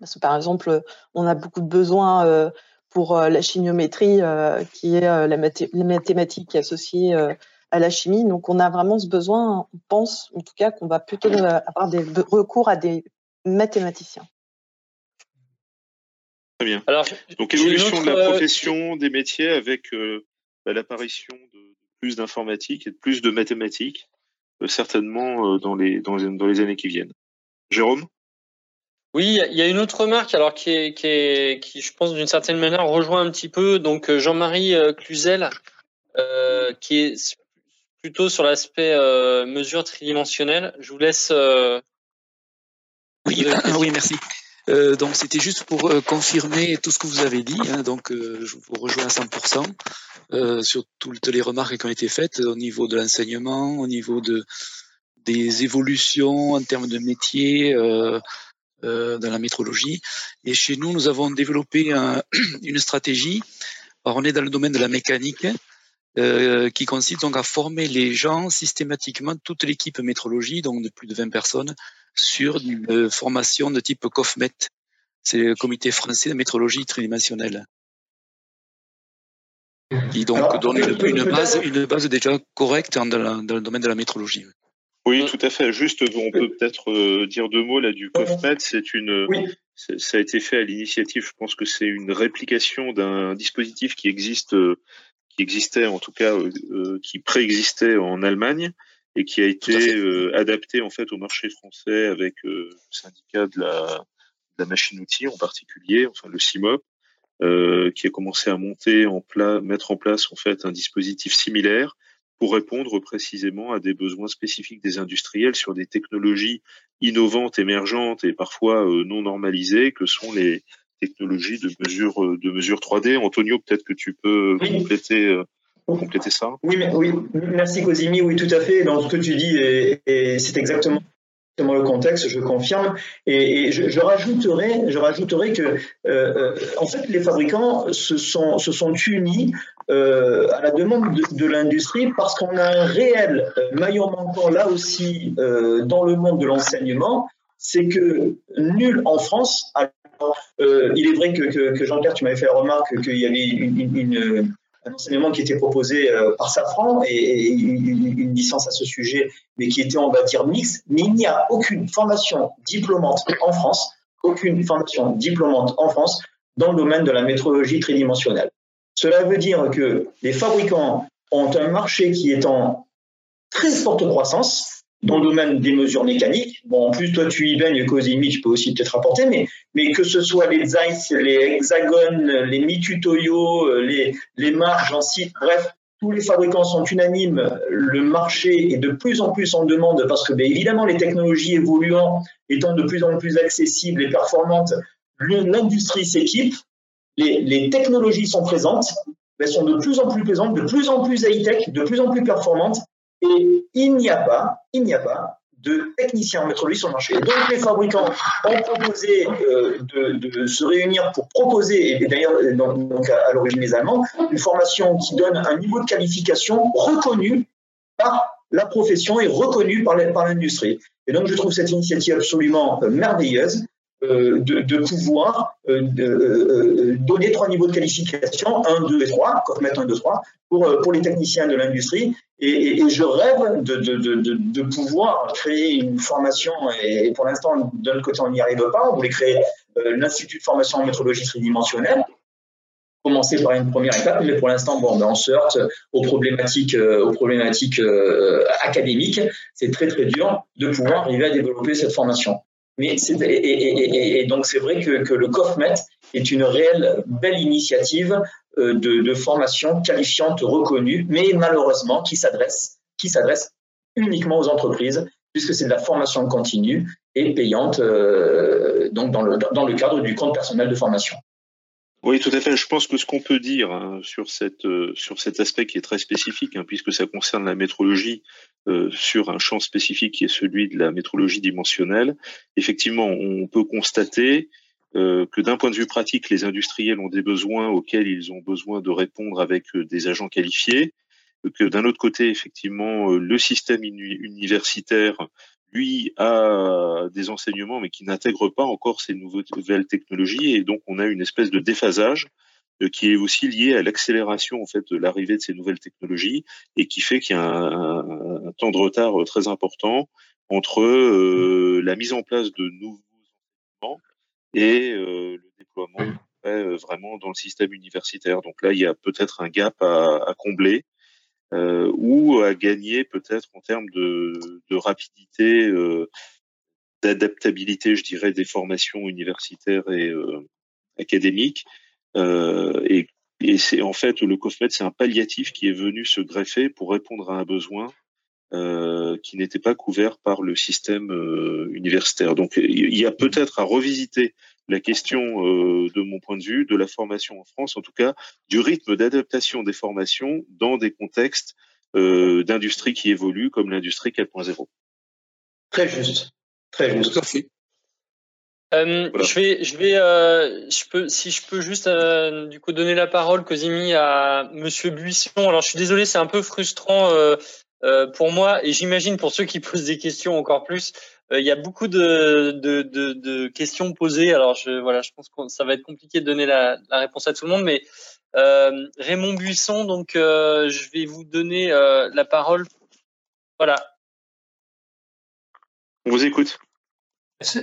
Parce que par exemple, on a beaucoup de besoins pour la chimiométrie, qui est la, mathématique associée à la chimie. Donc, on a vraiment ce besoin. On pense, en tout cas, qu'on va plutôt avoir des recours à des mathématiciens.
Très bien. Alors, Donc, évolution de la profession, des métiers avec bah, l'apparition de plus d'informatique et plus de mathématiques, euh, certainement euh, dans les, dans, dans, les années qui viennent. Jérôme?
Oui, il y a une autre remarque alors qui, est, qui, est, qui je pense d'une certaine manière rejoint un petit peu donc euh, Jean-Marie Cluzel euh, qui est plutôt sur l'aspect euh, mesure tridimensionnelle. Je vous laisse. Euh,
oui, oui, merci. Euh, donc c'était juste pour euh, confirmer tout ce que vous avez dit. Hein, donc euh, je vous rejoins à 100% sur toutes les remarques qui ont été faites au niveau de l'enseignement, au niveau de des évolutions en termes de métier dans la métrologie. Et chez nous, nous avons développé un, une stratégie. Alors, on est dans le domaine de la mécanique. Euh, qui consiste donc à former les gens systématiquement, toute l'équipe métrologie, donc de plus de 20 personnes, sur une formation de type COFMET. C'est le comité français de métrologie tridimensionnelle. Qui donc donne une, base, une base déjà correcte dans, le domaine de la métrologie.
Oui, tout à fait. Juste, on peut peut-être euh, dire deux mots là du COFMET. C'est une, ça a été fait à l'initiative. Je pense que c'est une réplication d'un dispositif qui existe, euh, qui existait en tout cas, euh, qui préexistait en Allemagne et qui a été adapté en fait au marché français avec le syndicat de la, de la machine-outil en particulier, enfin le CIMOP, euh, qui a commencé à monter en pla mettre en place en fait un dispositif similaire pour répondre précisément à des besoins spécifiques des industriels sur des technologies innovantes, émergentes et parfois euh, non normalisées que sont les technologies de mesure de mesure 3D. Antonio, peut-être que tu peux compléter euh, compléter ça.
Oui, mais, oui, merci Cosimi. Oui, tout à fait. Dans ce que tu dis, et c'est exactement le contexte, je confirme. Et, je, rajouterai, je rajouterai que, euh, euh, en fait, les fabricants se sont, se sont unis euh, à la demande de, l'industrie parce qu'on a un réel maillon manquant là aussi dans le monde de l'enseignement, c'est que nul en France. Il est vrai que, Jean-Pierre, tu m'avais fait la remarque qu'il y avait un enseignement qui était proposé euh, par Safran et, une, licence à ce sujet, mais qui était, on va dire, mixte. Mais il n'y a aucune formation diplômante en France, aucune formation diplômante en France dans le domaine de la métrologie tridimensionnelle. Cela veut dire que les fabricants ont un marché qui est en très forte croissance, dans le domaine des mesures mécaniques. Bon, en plus, toi, tu y baignes, Cosimi, tu peux aussi peut-être rapporter, mais, que ce soit les ZEISS, les hexagones, les Mitutoyo, les, les marges en site, bref, tous les fabricants sont unanimes. Le marché est de plus en plus en demande parce que, bien évidemment, les technologies évoluant étant de plus en plus accessibles et performantes, l'industrie s'équipe, les, les, technologies sont présentes, elles sont de plus en plus présentes, de plus en plus high-tech, de plus en plus performantes, et il n'y a pas, il n'y a pas de techniciens en métrologie sur le marché. donc les fabricants ont proposé euh, de, se réunir pour proposer, et d'ailleurs donc à, l'origine les Allemands, une formation qui donne un niveau de qualification reconnu par la profession et reconnu par l'industrie. Et donc je trouve cette initiative absolument euh, merveilleuse. Euh, de, pouvoir euh, euh, donner trois niveaux de qualification, 1, 2 et 3, mettre 1, 2, 3, pour, pour les techniciens de l'industrie. Et, je rêve de, de, pouvoir créer une formation, et pour l'instant, d'un côté, on n'y arrive pas. On voulait créer l'Institut de formation en métrologie tridimensionnelle, commencer par une première étape, mais pour l'instant, bon, ben, on se heurte aux problématiques, aux problématiques académiques. C'est très très dur de pouvoir arriver à développer cette formation. Mais et, et, donc c'est vrai que, le COFMET est une réelle belle initiative euh, de, de, formation qualifiante reconnue, mais malheureusement qui s'adresse qui s'adresse uniquement aux entreprises, puisque c'est de la formation continue et payante euh, donc dans le, dans le cadre du compte personnel de formation.
Oui, tout à fait. Je pense que ce qu'on peut dire hein, euh, sur cet aspect qui est très spécifique, hein, puisque ça concerne la métrologie euh, sur un champ spécifique qui est celui de la métrologie dimensionnelle, effectivement, on peut constater euh, que d'un point de vue pratique, les industriels ont des besoins auxquels ils ont besoin de répondre avec des agents qualifiés, que d'un autre côté, effectivement, le système universitaire lui a des enseignements, mais qui n'intègre pas encore ces nouvelles technologies, et donc on a une espèce de déphasage euh, qui est aussi lié à l'accélération en fait de l'arrivée de ces nouvelles technologies, et qui fait qu'il y a un, temps de retard euh, très important entre euh, la mise en place de nouveaux enseignements et le déploiement vraiment dans le système universitaire. Donc là, il y a peut-être un gap à, à combler euh, ou à gagner peut-être en termes de, de rapidité, euh, d'adaptabilité, je dirais, des formations universitaires et euh, académiques. Euh, et, et c'est en fait le COFMED, c'est un palliatif qui est venu se greffer pour répondre à un besoin euh, qui n'était pas couvert par le système euh, universitaire. Donc il y a peut-être à revisiter la question, euh, de mon point de vue, de la formation en France, en tout cas, du rythme d'adaptation des formations dans des contextes euh, d'industrie qui évoluent, comme l'industrie 4.0.
Très juste, très juste.
Euh, Je vais, je vais, euh, je peux, si je peux juste euh, du coup donner la parole, Cosimi, à Monsieur Buisson. Alors, je suis désolé, c'est un peu frustrant euh, pour moi et j'imagine pour ceux qui posent des questions encore plus. Euh, il y a beaucoup de, de, de, de, questions posées. Alors je, voilà, je pense que ça va être compliqué de donner la, la réponse à tout le monde, mais euh, Raymond Buisson, donc euh, je vais vous donner euh, la parole. Voilà.
On vous écoute.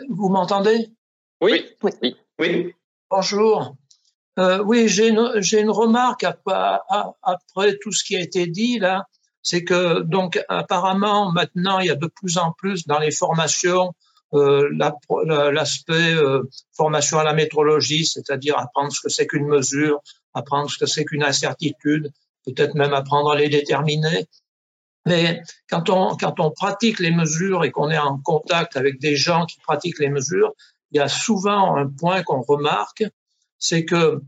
Vous m'entendez?
Oui.
oui. Oui.
Bonjour. Euh, oui, j'ai une, une, remarque après, après, tout ce qui a été dit là. C'est que donc apparemment maintenant il y a de plus en plus dans les formations euh, l'aspect euh, formation à la métrologie, c'est-à-dire apprendre ce que c'est qu'une mesure, apprendre ce que c'est qu'une incertitude, peut-être même apprendre à les déterminer. Mais quand on, quand on pratique les mesures et qu'on est en contact avec des gens qui pratiquent les mesures, il y a souvent un point qu'on remarque, c'est que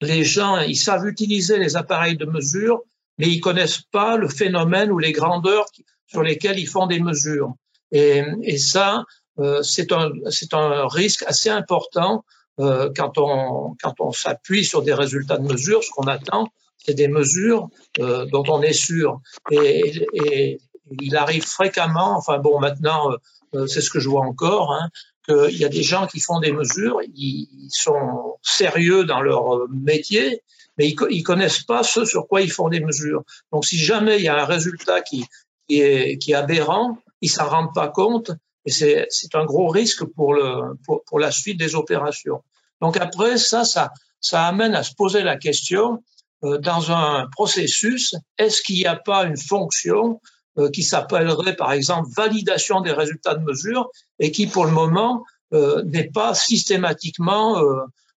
les gens, ils savent utiliser les appareils de mesure, mais ils connaissent pas le phénomène ou les grandeurs sur lesquelles ils font des mesures. Et, et ça, euh, c'est un, un risque assez important euh, quand on, quand on s'appuie sur des résultats de mesure. Ce qu'on attend, c'est des mesures euh, dont on est sûr. Et, et, il arrive fréquemment, enfin bon, maintenant, euh, c'est ce que je vois encore, hein, qu'il y a des gens qui font des mesures, ils sont sérieux dans leur métier, mais ils, ils connaissent pas ce sur quoi ils font des mesures. Donc, si jamais il y a un résultat qui, est, qui est aberrant, ils s'en rendent pas compte et c'est un gros risque pour, le, pour, la suite des opérations. Donc après, ça, ça, ça amène à se poser la question, euh, dans un processus, est-ce qu'il n'y a pas une fonction euh, qui s'appellerait par exemple validation des résultats de mesure et qui pour le moment euh, n'est pas systématiquement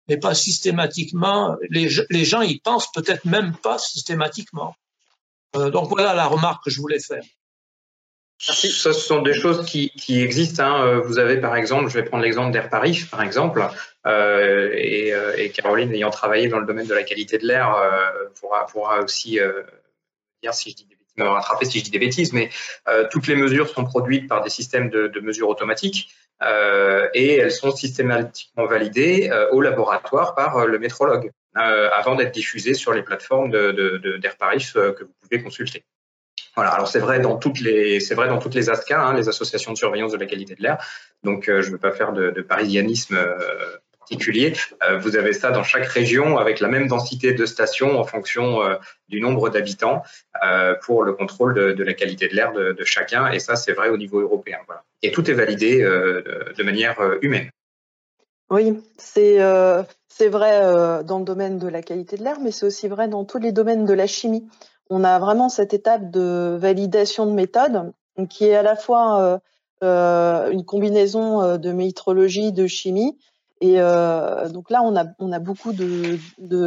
n'est pas systématiquement les, gens y pensent peut-être même pas systématiquement. Euh, donc voilà la remarque que je voulais faire.
Merci. Ça, ce sont des choses qui, existent. Hein. Euh, vous avez par exemple, je vais prendre l'exemple d'Air Paris, par exemple, euh, et, Caroline, ayant travaillé dans le domaine de la qualité de l'air, pourra, aussi dire si je dis des bêtises, me rattraper si je dis des bêtises, mais toutes les mesures sont produites par des systèmes de, de mesures automatiques et elles sont systématiquement validées au laboratoire par le métrologue avant d'être diffusées sur les plateformes d'Air Paris que vous pouvez consulter. Voilà. Alors c'est vrai dans toutes les c'est vrai dans toutes les ASCA, hein, les associations de surveillance de la qualité de l'air. Donc euh, je ne veux pas faire de, de parisianisme euh, Euh, vous avez ça dans chaque région avec la même densité de stations en fonction euh, du nombre d'habitants euh, pour le contrôle de, la qualité de l'air de, chacun. Et ça c'est vrai au niveau européen. Et tout est validé de, manière humaine.
Oui, c'est vrai dans le domaine de la qualité de l'air, mais c'est aussi vrai dans tous les domaines de la chimie on a vraiment cette étape de validation de méthode qui est à la fois une combinaison de métrologie, de chimie. Et euh, donc là, on a, beaucoup de,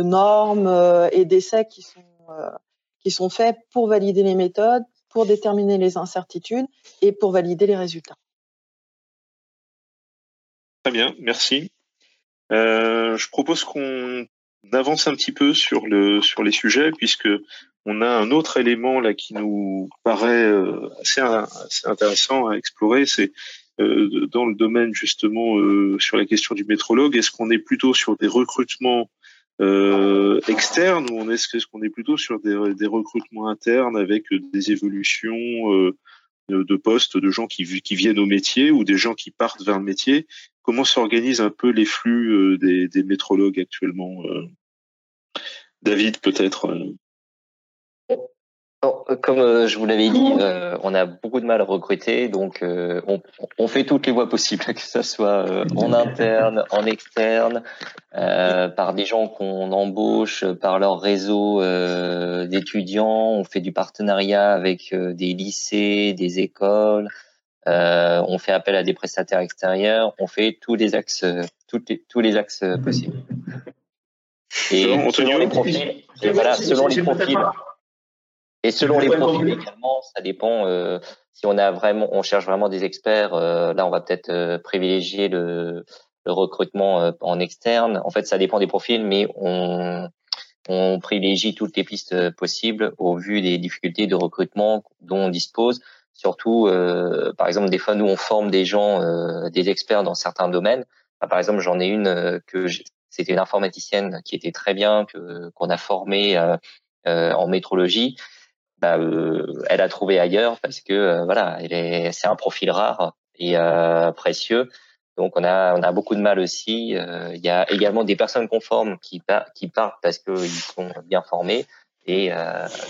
normes euh, et d'essais qui sont, euh, qui sont faits pour valider les méthodes, pour déterminer les incertitudes et pour valider les résultats.
Très bien, merci. je propose qu'on avance un petit peu sur, le, sur les sujets, puisque on a un autre élément là qui nous paraît assez, assez, intéressant à explorer, c'est dans le domaine justement euh, sur la question du métrologue, est-ce qu'on est plutôt sur des recrutements euh, externes ou est-ce qu'on est plutôt sur des, des, recrutements internes avec des évolutions euh, de postes de gens qui, viennent au métier ou des gens qui partent vers le métier? Comment s'organisent un peu les flux des, des métrologues actuellement David, peut-être
euh, comme euh, je vous l'avais dit, euh, on a beaucoup de mal à recruter, donc euh, on, on, fait toutes les voies possibles, que ce soit euh, en interne, en externe, par des gens qu'on embauche, par leur réseau d'étudiants. On fait du partenariat avec des lycées, des écoles. on fait appel à des prestataires extérieurs. On fait tous les axes, les, tous les axes possibles. Et selon les profils, voilà, selon les profils. Et selon les profils également, ça dépend. Euh, si on a vraiment, on cherche vraiment des experts, euh, là, on va peut-être euh, privilégier le, le recrutement euh, en externe. En fait, ça dépend des profils, mais on, on privilégie toutes les pistes possibles au vu des difficultés de recrutement dont on dispose. Surtout, euh, par exemple, des fois, nous, on forme des gens, des experts dans certains domaines. par exemple, j'en ai une que c'était une informaticienne qui était très bien, que qu'on a formée en métrologie bah, euh, elle a trouvé ailleurs parce que euh, voilà, elle est, c'est un profil rare et euh, précieux. Donc on a on a beaucoup de mal aussi. Il y a également des personnes conformes qui qui partent parce qu'ils sont bien formés et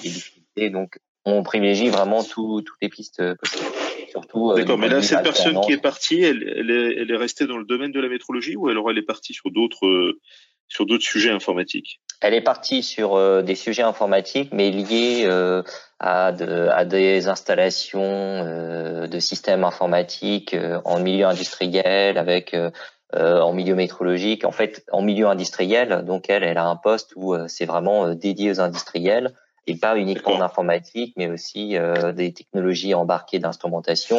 des difficultés. Donc on privilégie vraiment tout, toutes les pistes possibles. Surtout.
D'accord, mais là cette personne qui est partie, elle, elle, est, elle est restée dans le domaine de la métrologie ou alors elle est partie sur d'autres sur d'autres sujets informatiques?
Elle est partie sur des sujets informatiques, mais liés à, à, des installations de systèmes informatiques en milieu industriel, avec en milieu métrologique, en fait en milieu industriel. Donc elle, elle a un poste où c'est vraiment dédié aux industriels et pas uniquement en informatique, mais aussi des technologies embarquées d'instrumentation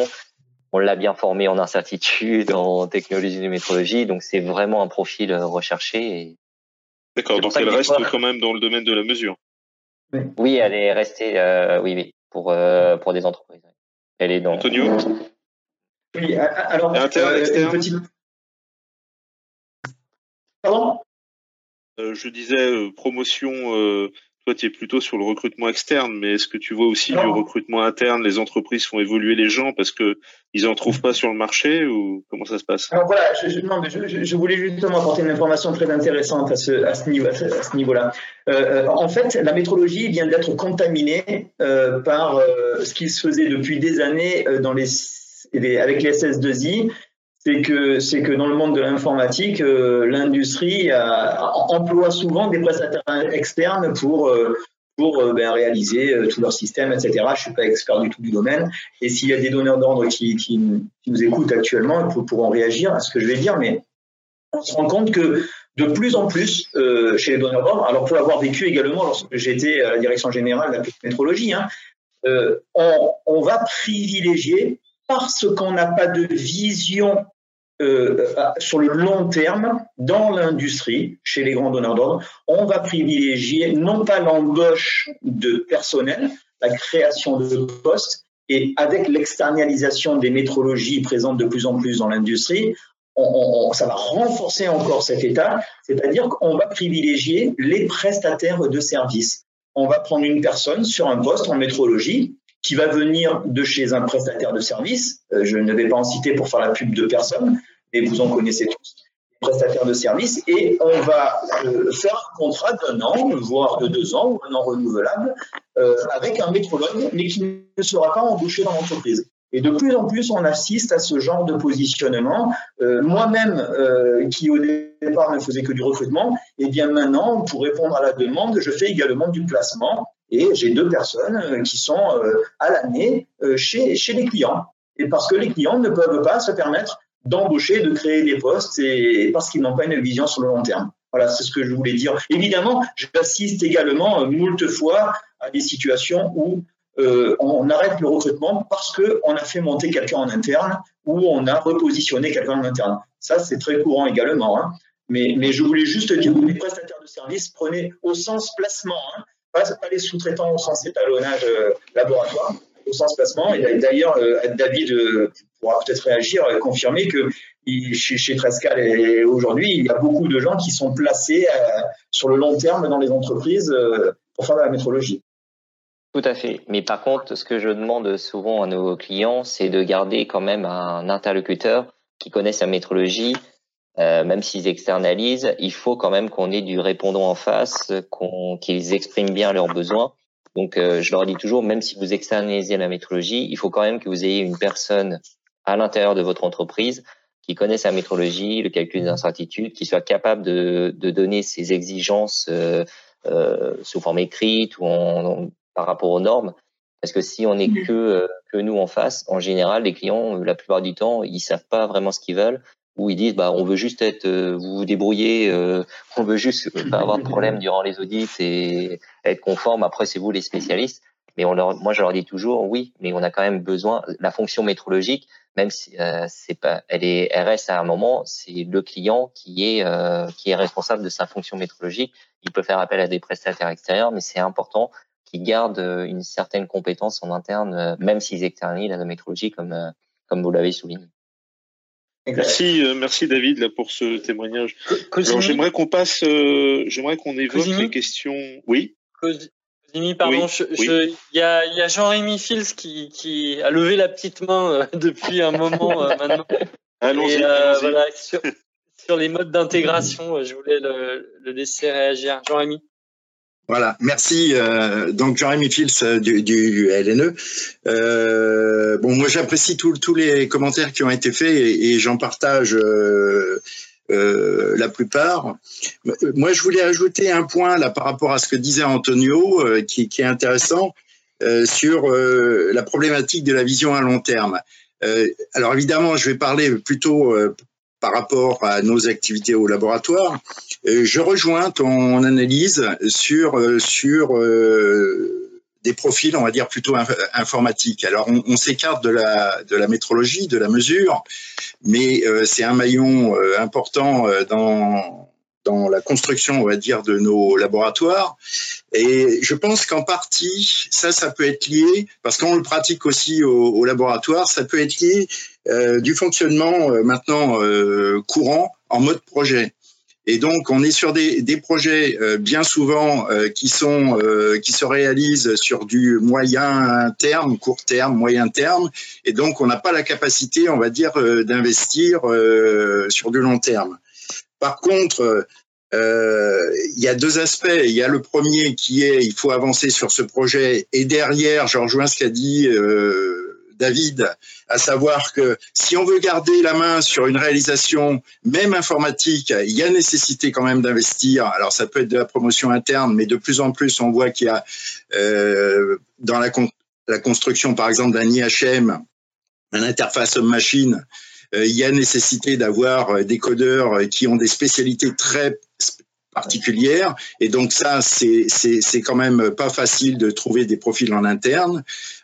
on l'a bien formé en incertitude, en technologie de métrologie, donc c'est vraiment un profil euh, recherché.
D'accord, donc elle reste quand même dans le domaine de la mesure.
Oui, elle est restée, euh, oui, oui, pour euh, pour des entreprises. Elle est dans.
Antonio.
Oui, alors
interne, externe.
Petite... Pardon?
je disais promotion toi, tu es plutôt sur le recrutement externe, mais est-ce que tu vois aussi du recrutement interne Les entreprises font évoluer les gens parce que ils en trouvent pas sur le marché ou comment ça se passe?
Alors voilà, je, non, je, voulais justement apporter une information très intéressante à ce, à ce niveau, à ce niveau-là. Euh, en fait, la métrologie vient d'être contaminée euh, par euh, ce qui se faisait depuis des années dans les, avec les SS2I c'est que c'est que dans le monde de l'informatique, euh, l'industrie emploie souvent des prestataires externes pour euh, pour euh, ben, réaliser tout leur système, etc. Je suis pas expert du tout du domaine. Et s'il y a des donneurs d'ordre qui, qui, nous écoutent actuellement, ils pourront réagir à ce que je vais dire. Mais on se rend compte que de plus en plus chez les donneurs d'ordre, alors pour l'avoir vécu également lorsque j'étais à la direction générale de la métrologie, hein, on va privilégier parce qu'on n'a pas de vision euh, sur le long terme dans l'industrie, chez les grands donneurs d'ordre, on va privilégier non pas l'embauche de personnel, la création de postes, et avec l'externalisation des métrologies présentes de plus en plus dans l'industrie, ça va renforcer encore cet état, c'est-à-dire qu'on va privilégier les prestataires de services. On va prendre une personne sur un poste en métrologie qui va venir de chez un prestataire de service. Euh, je ne vais pas en citer pour faire la pub de personne, mais vous en connaissez tous, prestataires de service, et on va euh, faire un contrat d'un an, voire de deux ans, ou un an renouvelable, euh, avec un métrologue, mais qui ne sera pas embauché dans l'entreprise. Et de plus en plus, on assiste à ce genre de positionnement. Moi-même, qui au départ ne faisais que du recrutement, et eh bien maintenant, pour répondre à la demande, je fais également du placement et j'ai deux personnes euh, qui sont euh, à l'année euh, chez, les clients. Et parce que les clients ne peuvent pas se permettre d'embaucher, de créer des postes, et parce qu'ils n'ont pas une vision sur le long terme. Voilà, c'est ce que je voulais dire. Évidemment, j'assiste également moult fois à des situations où on arrête le recrutement parce qu'on a fait monter quelqu'un en interne ou on a repositionné quelqu'un en interne. Ça, c'est très courant également. Hein. Mais, je voulais juste dire que les prestataires de services, prenez au sens placement. Hein, pas, les sous-traitants au sens étalonnage euh, laboratoire, au sens placement. Et d'ailleurs, euh, David euh, pourra peut-être réagir confirmer que chez, chez et aujourd'hui, il y a beaucoup de gens qui sont placés sur le long terme dans les entreprises pour faire de la métrologie.
Tout à fait. Mais par contre, ce que je demande souvent à nos clients, c'est de garder quand même un interlocuteur qui connaisse la métrologie, euh, même s'ils externalisent, il faut quand même qu'on ait du répondant en face, qu'ils expriment bien leurs besoins. Donc, euh, je leur dis toujours, même si vous externalisez la métrologie, il faut quand même que vous ayez une personne à l'intérieur de votre entreprise qui connaisse la métrologie, le calcul des incertitudes, qui soit capable de, de donner ses exigences euh, euh sous forme écrite ou en, par rapport aux normes. Parce que si on n'est mmh. que que nous en face, en général, les clients, la plupart du temps, ils savent pas vraiment ce qu'ils veulent où ils disent bah on veut juste être euh, vous vous débrouiller euh, on veut juste pas avoir de problème durant les audits et être conforme. Après c'est vous les spécialistes. Mais on leur, moi je leur dis toujours oui mais on a quand même besoin la fonction métrologique même si euh, c'est pas elle est reste à un moment c'est le client qui est qui est responsable de sa fonction métrologique. Il peut faire appel à des prestataires extérieurs mais c'est important qu'ils gardent une certaine compétence en interne même s'ils externalisent la métrologie comme comme vous l'avez souligné
Merci, euh, merci David là pour ce témoignage. Alors j'aimerais qu'on passe, euh, j'aimerais qu'on évoque les questions. Oui.
Cosimi, pardon, il y a, y a Jean-Rémy Fils qui, qui a levé la petite main euh, depuis un moment maintenant.
Allons-y.
voilà, sur, sur, les modes d'intégration, je voulais le, le laisser réagir. Jean-Rémy.
Voilà, merci. Euh, donc Jean-Rémy Fils euh, du, du, LNE. Euh, bon, moi j'apprécie tous les commentaires qui ont été faits et, j'en partage la plupart. Moi, je voulais ajouter un point là par rapport à ce que disait Antonio, qui, qui, est intéressant, sur la problématique de la vision à long terme. alors évidemment, je vais parler plutôt par rapport à nos activités au laboratoire. Euh, je rejoins ton analyse sur, euh, sur euh, des profils, on va dire plutôt informatiques. Alors, on, s'écarte de la, de la métrologie, de la mesure, mais c'est un maillon important dans, dans la construction, on va dire, de nos laboratoires. Et je pense qu'en partie, ça, ça peut être lié, parce qu'on le pratique aussi au, au, laboratoire, ça peut être lié euh, du fonctionnement euh, maintenant euh, courant en mode projet. Et donc, on est sur des, des projets bien souvent qui sont qui se réalisent sur du moyen terme, court terme, moyen terme, et donc on n'a pas la capacité, on va dire, d'investir sur du long terme. Par contre, euh, il y a deux aspects. Il y a le premier qui est il faut avancer sur ce projet, et derrière, je rejoins ce qu'a dit euh, David, à savoir que si on veut garder la main sur une réalisation, même informatique, il y a nécessité quand même d'investir. Alors ça peut être de la promotion interne, mais de plus en plus, on voit qu'il y a euh, dans la, construction, par exemple, d'un IHM, un interface homme-machine, il y a nécessité d'avoir euh, des codeurs euh, qui ont des spécialités très particulières. Et donc ça, c'est quand même pas facile de trouver des profils en interne.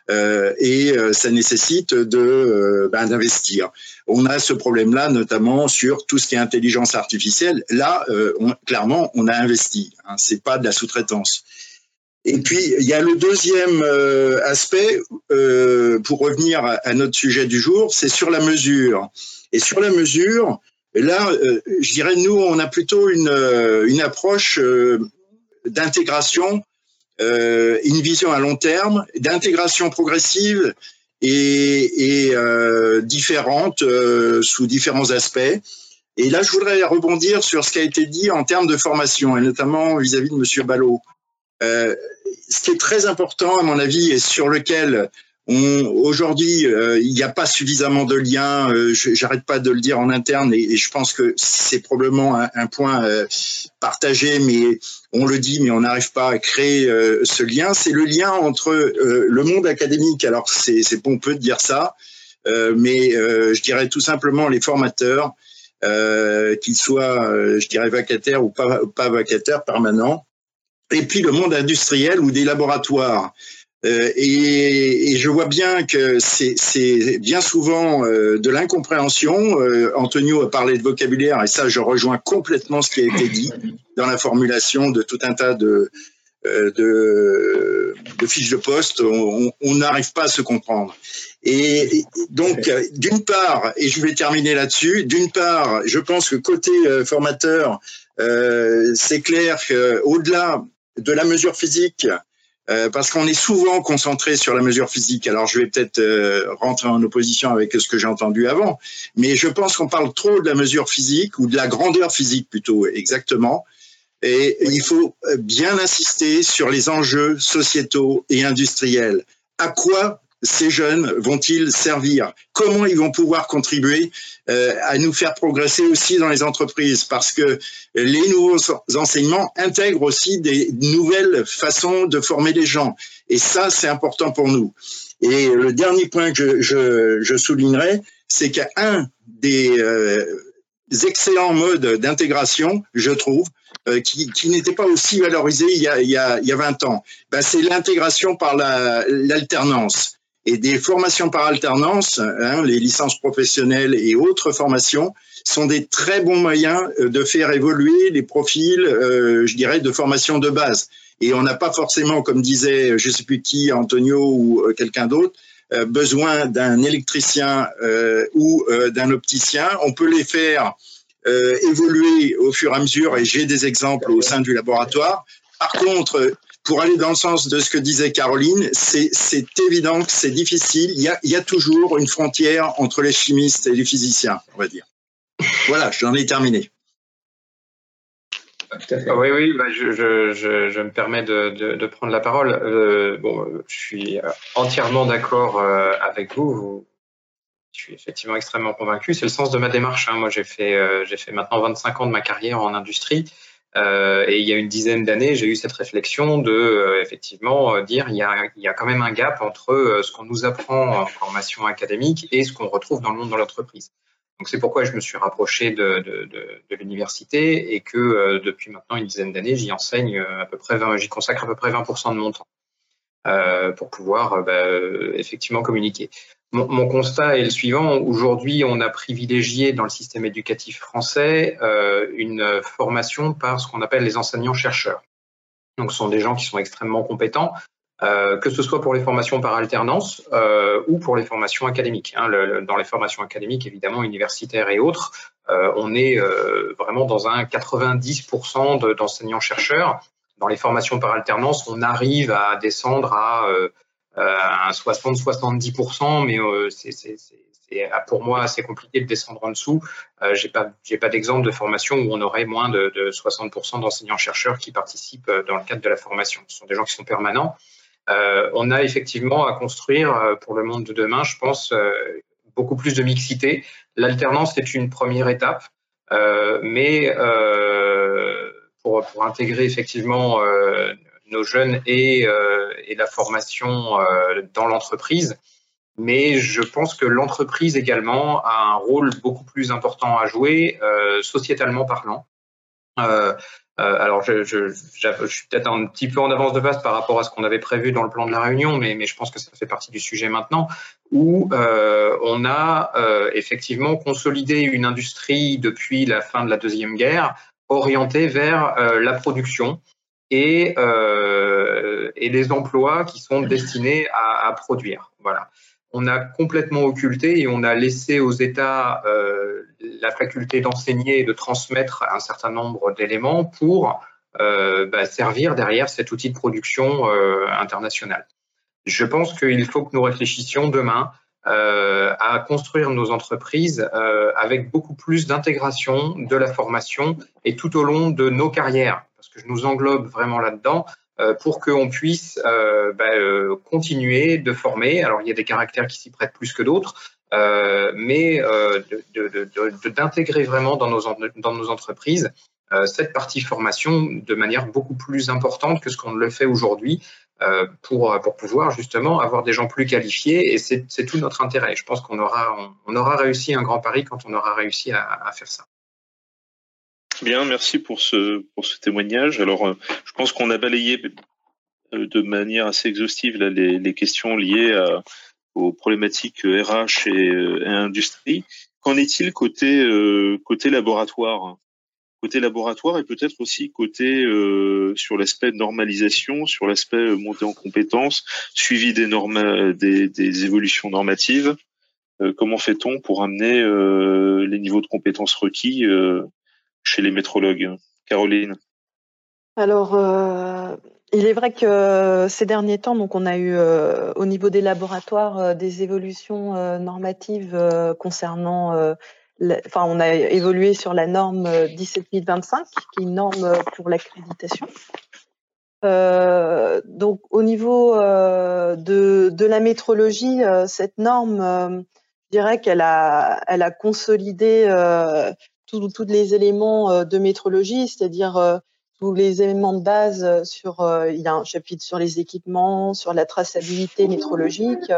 Euh, et ça nécessite de ben, d'investir. On a ce problème-là, notamment sur tout ce qui est intelligence artificielle. Là, on, clairement, on a investi. Hein, c'est pas de la sous-traitance. Et puis, il y a le deuxième euh, aspect, euh, pour revenir à, notre sujet du jour, c'est sur la mesure. Et sur la mesure, là, euh, je dirais, nous, on a plutôt une, une approche d'intégration, une vision à long terme, d'intégration progressive et, et différente sous différents aspects. Et là, je voudrais rebondir sur ce qui a été dit en termes de formation, et notamment vis-à-vis -vis de Monsieur Ballot. Euh, ce qui est très important, à mon avis, et sur lequel aujourd'hui euh, il n'y a pas suffisamment de liens. Euh, J'arrête pas de le dire en interne, et, je pense que c'est probablement un, point euh, partagé, mais on le dit, mais on n'arrive pas à créer ce lien. C'est le lien entre le monde académique. Alors c'est pompeux de dire ça, mais je dirais tout simplement les formateurs. qu'ils soient, je dirais, vacataires ou pas, pas vacataires, permanents, et puis le monde industriel ou des laboratoires. Euh, et, et, je vois bien que c'est bien souvent euh, de l'incompréhension. Euh, Antonio a parlé de vocabulaire et ça, je rejoins complètement ce qui a été dit dans la formulation de tout un tas de, euh, de, de, fiches de poste. On n'arrive pas à se comprendre. Et donc, d'une part, et je vais terminer là-dessus, d'une part, je pense que côté formateur, c'est clair qu'au-delà de la mesure physique, euh, parce qu'on est souvent concentré sur la mesure physique. Alors je vais peut-être euh, rentrer en opposition avec ce que j'ai entendu avant, mais je pense qu'on parle trop de la mesure physique ou de la grandeur physique plutôt exactement. Et il faut bien insister sur les enjeux sociétaux et industriels. À quoi ces jeunes vont-ils servir? Comment ils vont pouvoir contribuer euh, à nous faire progresser aussi dans les entreprises? Parce que les nouveaux enseignements intègrent aussi des nouvelles façons de former les gens. Et ça, c'est important pour nous. Et le dernier point que je, soulignerai, c'est qu'un des euh, excellents modes d'intégration, je trouve, euh, qui, n'était pas aussi valorisé il y a 20 ans, ben, c'est l'intégration par l'alternance et des formations par alternance, hein, les licences professionnelles et autres formations, sont des très bons moyens euh, de faire évoluer les profils, euh, je dirais, de formation de base. Et on n'a pas forcément, comme disait, je ne sais plus qui, Antonio ou euh, quelqu'un d'autre, besoin d'un électricien ou d'un opticien. On peut les faire évoluer au fur et à mesure, et j'ai des exemples au sein du laboratoire. Par contre, pour aller dans le sens de ce que disait Caroline, c'est évident que c'est difficile. Il y, a, toujours une frontière entre les chimistes et les physiciens, on va dire. Voilà, j'en ai terminé.
Oui, oui, bah, je, me permets de, prendre la parole. Euh, bon, je suis entièrement d'accord euh, avec vous. Je suis effectivement extrêmement convaincu. C'est le sens de ma démarche. Hein. Moi, j'ai fait, j'ai fait maintenant 25 ans de ma carrière en industrie. Et il y a une dizaine d'années, j'ai eu cette réflexion de effectivement dire il y, a, il y a quand même un gap entre ce qu'on nous apprend en formation académique et ce qu'on retrouve dans le monde de l'entreprise. Donc c'est pourquoi je me suis rapproché de, de, de, de l'université et que euh, depuis maintenant une dizaine d'années, j'y enseigne euh, à peu près 20, j'y consacre à peu près 20% de mon temps euh, pour pouvoir euh, bah, effectivement communiquer. Mon, constat est le suivant aujourd'hui, on a privilégié dans le système éducatif français euh, une formation par ce qu'on appelle les enseignants chercheurs. Donc, ce sont des gens qui sont extrêmement compétents, euh, que ce soit pour les formations par alternance euh, ou pour les formations académiques. Hein. Dans les formations académiques, évidemment, universitaires et autres, on est vraiment dans un 90% d'enseignants chercheurs. Dans les formations par alternance, on arrive à descendre à, euh, un 60-70%, mais c'est pour moi assez compliqué de descendre en dessous. Euh, j'ai pas pas d'exemple de formation où on aurait moins de, de 60% d'enseignants chercheurs qui participent dans le cadre de la formation. Ce sont des gens qui sont permanents. Euh, on a effectivement à construire euh, pour le monde de demain, je pense, euh, beaucoup plus de mixité. L'alternance est une première étape, mais pour, pour, intégrer effectivement nos jeunes et, et la formation dans l'entreprise. Mais je pense que l'entreprise également a un rôle beaucoup plus important à jouer, sociétalement parlant. Euh, euh, alors, je, suis peut-être un petit peu en avance de phase par rapport à ce qu'on avait prévu dans le plan de la réunion, mais, je pense que ça fait partie du sujet maintenant, où euh, on a euh, effectivement consolidé une industrie depuis la fin de la Deuxième Guerre orientée vers euh, la production et, euh, et les emplois qui sont destinés à, à produire. Voilà on a complètement occulté et on a laissé aux États euh, la faculté d'enseigner et de transmettre un certain nombre d'éléments pour euh, bah, servir derrière cet outil de production euh, international. Je pense qu'il faut que nous réfléchissions demain euh, à construire nos entreprises euh, avec beaucoup plus d'intégration de la formation et tout au long de nos carrières, je nous englobe vraiment là-dedans. Euh, pour qu'on puisse euh, bah, euh, continuer de former. Alors, il y a des caractères qui s'y prêtent plus que d'autres, mais d'intégrer vraiment dans nos, entreprises cette partie formation de manière beaucoup plus importante que ce qu'on le fait aujourd'hui pour, pouvoir justement avoir des gens plus qualifiés et c'est tout notre intérêt. Je pense qu'on aura, réussi un grand pari quand on aura réussi à faire ça.
Bien, merci pour ce, pour ce témoignage. Alors, euh, je pense qu'on a balayé euh, de manière assez exhaustive là, les, les, questions liées à, aux problématiques RH et, euh, et industrie. Qu'en est-il côté, euh, côté laboratoire? Côté laboratoire et peut-être aussi côté euh, sur l'aspect normalisation, sur l'aspect montée en compétences, suivi des, normes, des, des évolutions normatives. comment fait-on pour amener les niveaux de compétences requis chez les métrologues Caroline
Alors, euh, il est vrai que ces derniers temps, donc on a eu euh, au niveau des laboratoires euh, des évolutions normatives concernant, enfin, on a évolué sur la norme 17025, qui est une norme pour l'accréditation. donc, au niveau de, de, la métrologie, cette norme, je dirais qu'elle a, elle a consolidé tous les éléments euh, de métrologie, c'est-à-dire euh, tous les éléments de base euh, sur, il y a un chapitre sur les équipements, sur la traçabilité métrologique.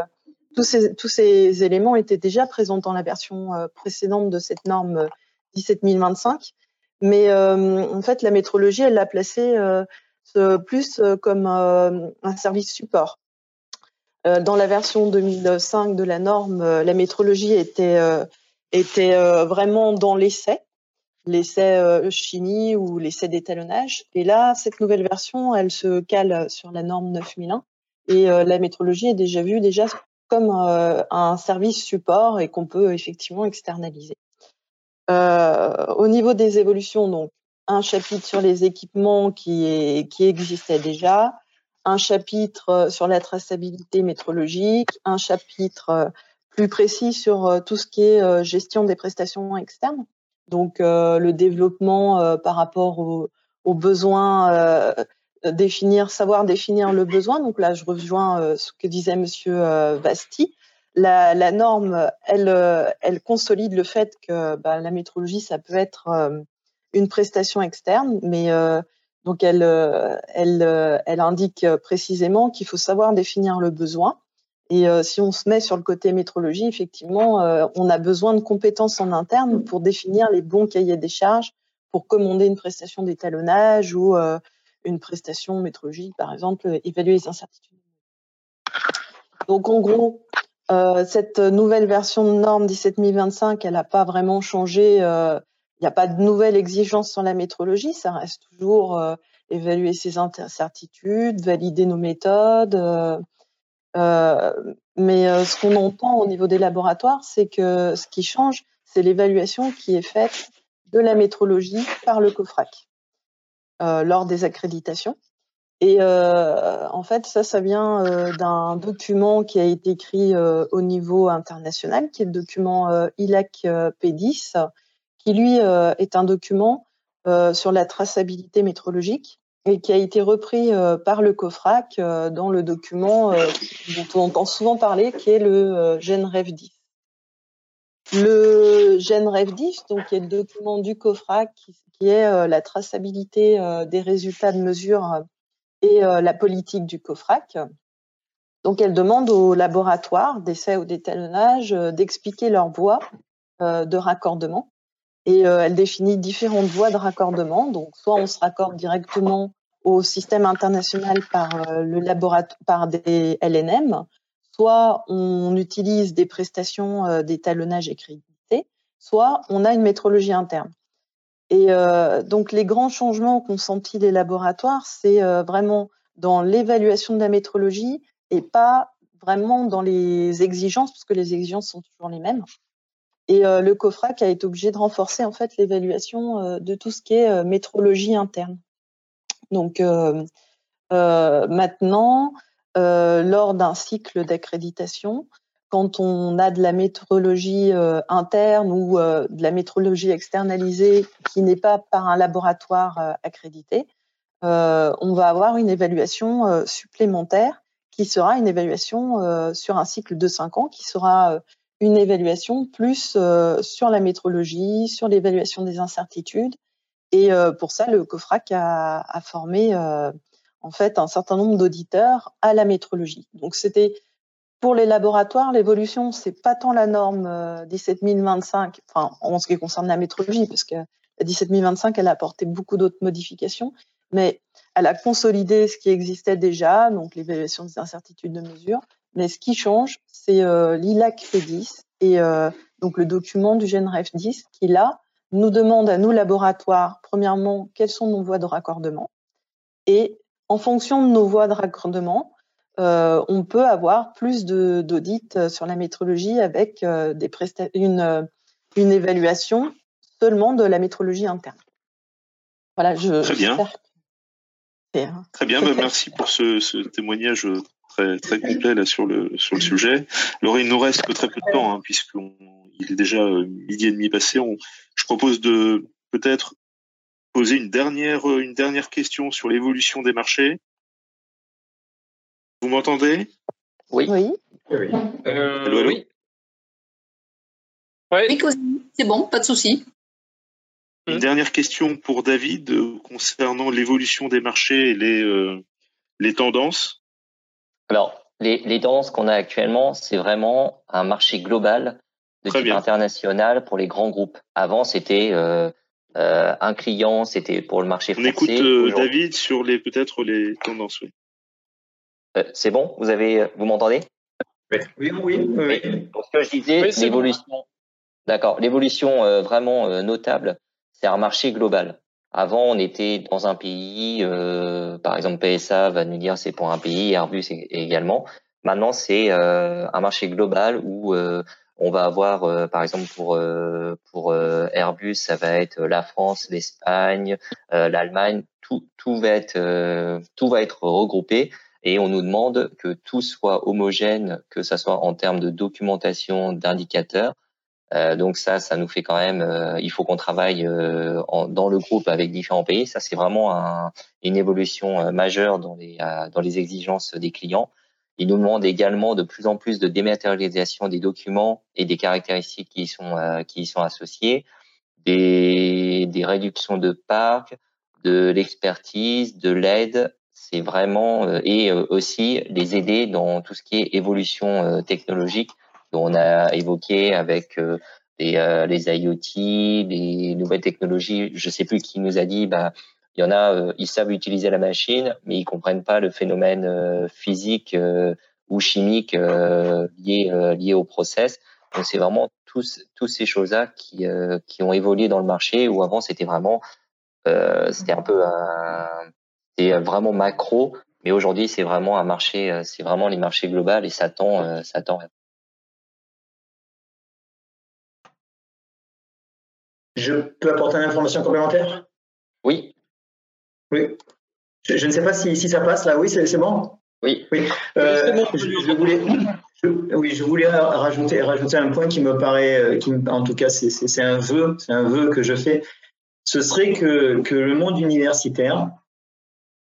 Tous ces, tous ces éléments étaient déjà présents dans la version précédente de cette norme 17025. Mais en fait, la métrologie, elle l'a placé plus comme un service support. Dans la version 2005 de la norme, la métrologie était était euh, vraiment dans l'essai, l'essai euh, chimie ou l'essai d'étalonnage. Et là, cette nouvelle version, elle se cale sur la norme 9001 et euh, la métrologie est déjà vue déjà comme un service support et qu'on peut effectivement externaliser. au niveau des évolutions, donc un chapitre sur les équipements qui, est, qui existait déjà, un chapitre sur la traçabilité métrologique, un chapitre plus précis sur euh, tout ce qui est euh, gestion des prestations externes. Donc euh, le développement par rapport aux, aux besoins, définir, savoir définir le besoin. Donc là, je rejoins ce que disait Monsieur Basti. la, norme, elle, elle consolide le fait que bah, la métrologie, ça peut être une prestation externe, mais donc elle, elle, elle indique précisément qu'il faut savoir définir le besoin. Et si on se met sur le côté métrologie, effectivement, on a besoin de compétences en interne pour définir les bons cahiers des charges pour commander une prestation d'étalonnage ou une prestation métrologique, par exemple, évaluer les incertitudes. Donc en gros, euh, cette nouvelle version de norme 17025, elle n'a pas vraiment changé. Euh, il n'y a pas de nouvelles exigences sur la métrologie. Ça reste toujours euh, évaluer ses incertitudes, valider nos méthodes. Mais ce qu'on entend au niveau des laboratoires, c'est que ce qui change, c'est l'évaluation qui est faite de la métrologie par le COFRAC lors des accréditations. Et euh, en fait, ça, ça vient euh, d'un document qui a été écrit euh, au niveau international, qui est le document ILAC P10, qui lui est un document sur la traçabilité métrologique et qui a été repris par le COFRAC dans le document dont on entend souvent parler, qui est le GENREF 10. Le GENREF 10, donc, qui est le document du COFRAC, qui, qui est la traçabilité des résultats de mesure et euh, la politique du COFRAC. Donc, elle demande aux laboratoires d'essai ou d'étalonnage euh, d'expliquer leur voie euh, de raccordement. Et elle définit différentes voies de raccordement. Donc, soit on se raccorde directement au système international par le laboratoire, par des LNM, soit on utilise des prestations d'étalonnage crédité, soit on a une métrologie interne. Et euh, donc les grands changements qu'ont senti les laboratoires, c'est euh, vraiment dans l'évaluation de la métrologie et pas vraiment dans les exigences, parce que les exigences sont toujours les mêmes. Et euh, le COFRAC a été obligé de renforcer en fait l'évaluation de tout ce qui est métrologie interne. Donc maintenant, lors d'un cycle d'accréditation, quand on a de la métrologie euh, interne ou euh, de la métrologie externalisée qui n'est pas par un laboratoire euh, accrédité, on va avoir une évaluation supplémentaire qui sera une évaluation sur un cycle de 5 ans, qui sera une évaluation plus sur la métrologie, sur l'évaluation des incertitudes. Et pour ça, le COFRAC a, a formé en fait un certain nombre d'auditeurs à la métrologie. Donc c'était pour les laboratoires, l'évolution, c'est pas tant la norme 17025, euh, enfin, en ce qui concerne la métrologie, parce que la 17025, elle a apporté beaucoup d'autres modifications, mais elle a consolidé ce qui existait déjà, donc l'évaluation des incertitudes de mesure. Mais ce qui change, c'est euh, l'ILAC P10 et euh, donc le document du GENREF 10 qui, là, nous demande à nous laboratoires, premièrement, quelles sont nos voies de raccordement et en fonction de nos voies de raccordement, euh, on peut avoir plus d'audits sur la métrologie avec euh, des une, une évaluation seulement de la métrologie interne.
Voilà, je, très bien. Très bien, bah, merci pour ce, témoignage très, très complet là, sur, le, sur le sujet. Laurent, il nous reste que très peu de temps, hein, puisqu'il est déjà midi et demi passé. je propose de peut-être poser une dernière, une dernière question sur l'évolution des marchés. Vous m'entendez?
Oui.
Oui.
Oui. Euh, oui.
c'est bon, pas de souci.
Une hmm. dernière question pour David euh, concernant l'évolution des marchés et les, euh, les tendances.
Alors, les, les tendances qu'on a actuellement, c'est vraiment un marché global de type international pour les grands groupes. Avant, c'était euh, un client, c'était pour le marché
français.
On
écoute David sur les peut-être les tendances. Oui.
Euh, c'est bon? Vous avez, vous m'entendez?
Oui, oui, oui.
Pour ce que je disais, l'évolution, d'accord, l'évolution euh, vraiment euh, notable, c'est un marché global. Avant, on était dans un pays, par exemple PSA va nous dire c'est pour un pays, Airbus également. Maintenant, c'est un marché global où on va avoir, par exemple, pour pour Airbus, ça va être la France, l'Espagne, l'Allemagne. Tout tout va être tout va être regroupé et on nous demande que tout soit homogène, que ça soit en termes de documentation, d'indicateurs. Euh, donc ça, ça nous fait quand même. Euh, il faut qu'on travaille euh, dans le groupe avec différents pays. Ça, c'est vraiment un, une évolution euh, majeure dans les dans les exigences des clients. Il nous demande également de plus en plus de dématérialisation des documents et des caractéristiques qui y sont, euh, qui y sont associées, des, des réductions de parcs, de l'expertise, de l'aide. C'est vraiment euh, et euh, aussi les aider dans tout ce qui est évolution technologique on a évoqué avec les, les IoT, les nouvelles technologies. Je sais plus qui nous a dit, bah il y en a, euh, ils savent utiliser la machine, mais ils comprennent pas le phénomène euh, physique euh, ou chimique lié lié au process. Donc c'est vraiment tous tous ces choses-là qui qui ont évolué dans le marché où avant c'était vraiment c'était un peu un vraiment macro, mais aujourd'hui c'est vraiment un marché c'est vraiment les marchés globaux et ça tend ça tend.
Je peux apporter une information complémentaire?
Oui.
Oui. Je, ne sais pas si, si, ça passe là. Oui, c'est bon?
Oui.
Oui. Euh, je, voulais, oui, je voulais rajouter, rajouter un point qui me paraît, euh, qui, en tout cas, c'est un vœu, c'est un vœu que je fais. Ce serait que, que le monde universitaire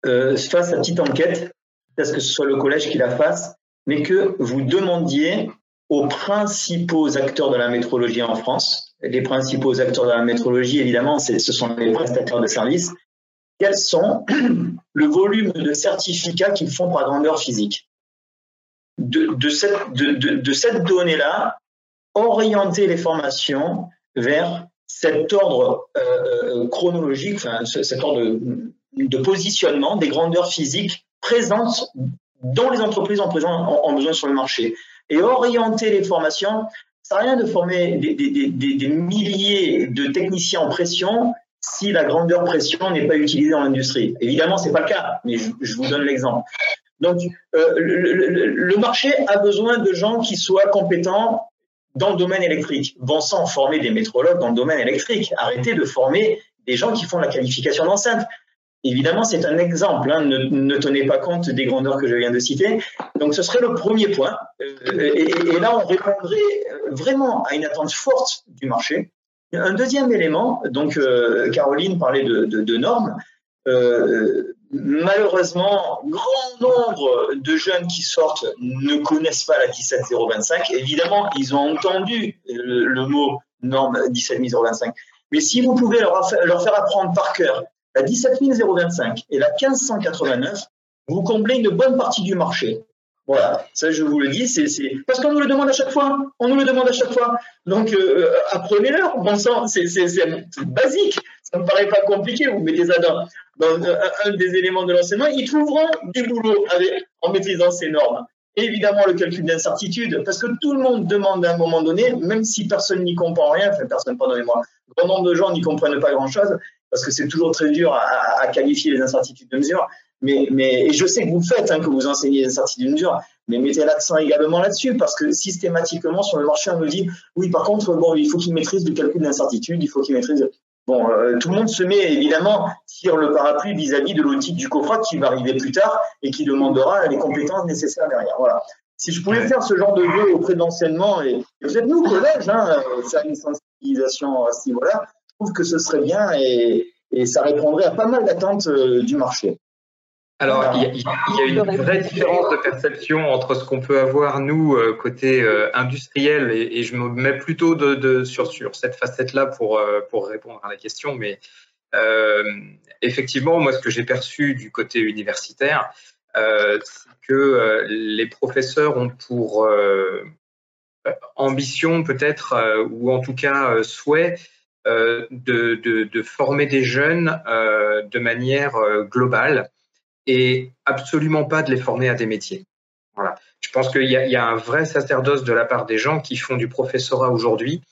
euh, fasse sa petite enquête, parce que ce soit le collège qui la fasse, mais que vous demandiez aux principaux acteurs de la métrologie en France, les principaux acteurs de la métrologie, évidemment, ce sont les prestataires de services, quels sont le volume de certificats qu'ils font par grandeur physique? De, cette, donnée-là, orienter les formations vers cet ordre euh, euh, chronologique, cet ordre de, positionnement des grandeurs physiques présentes dont les entreprises ont, ont, besoin sur le marché. Et orienter les formations, ça n'a rien de former des, milliers de techniciens en pression si la grandeur pression n'est pas utilisée dans l'industrie. Évidemment, ce n'est pas le cas, mais je, vous donne l'exemple. Donc, euh, le, marché a besoin de gens qui soient compétents dans le domaine électrique. Bon sang, former des métrologues dans le domaine électrique. Arrêtez de former des gens qui font la qualification d'enceinte. Évidemment, c'est un exemple. Hein. Ne, tenez pas compte des grandeurs que je viens de citer. Donc, ce serait le premier point. Euh, et, et, là, on répondrait vraiment à une attente forte du marché. Un deuxième élément, donc euh, Caroline parlait de, normes. Euh, malheureusement, grand nombre de jeunes qui sortent ne connaissent pas la 17025. Évidemment, ils ont entendu le, mot norme 17025. Mais si vous pouvez leur, leur faire apprendre par cœur la 17025 et la 1589, vous comblez une bonne partie du marché. Voilà, ça je vous le dis, c'est parce qu'on nous le demande à chaque fois. On nous le demande à chaque fois. Donc euh, apprenez-leur. Bon sang, c'est basique. Ça me paraît pas compliqué. Vous mettez ça dans, un, des éléments de l'enseignement, ils trouveront des boulots avec, en maîtrisant ces normes. évidemment, le calcul d'incertitude, parce que tout le monde demande à un moment donné, même si personne n'y comprend rien, enfin personne, pardonnez-moi, grand nombre de gens n'y comprennent pas grand-chose, parce que c'est toujours très dur à, à, qualifier les incertitudes de mesure. Mais, mais, et je sais que vous le faites, hein, que vous enseignez les incertitudes de mesure, mais mettez l'accent également là-dessus, parce que systématiquement, sur le marché, on nous dit, oui, par contre, bon, il faut qu'il maîtrise le calcul d'incertitude, il faut qu'il maîtrise... Bon, euh, tout le monde se met évidemment sur le parapluie vis-à-vis de l'audit du COFRAC qui va arriver plus tard et qui demandera les compétences nécessaires derrière. Voilà. Si je pouvais faire ce genre de jeu auprès de l'enseignement, et, vous êtes nous, collège, hein, ça une sensibilisation à ce niveau-là, trouve que ce serait bien et, et ça répondrait à pas mal d'attentes euh, du marché.
Alors, il y, a une vraie différence de perception entre ce qu'on peut avoir, nous, euh, côté euh, industriel, et, je me mets plutôt de, sur, sur cette facette-là pour, euh, pour répondre à la question. Mais effectivement, moi, ce que j'ai perçu du côté universitaire, c'est que les professeurs ont pour ambition, peut-être, ou en tout cas souhait, de, de, de, former des jeunes de manière globale et absolument pas de les former à des métiers. Voilà. Je pense qu'il y, a un vrai sacerdoce de la part des gens qui font du professorat aujourd'hui.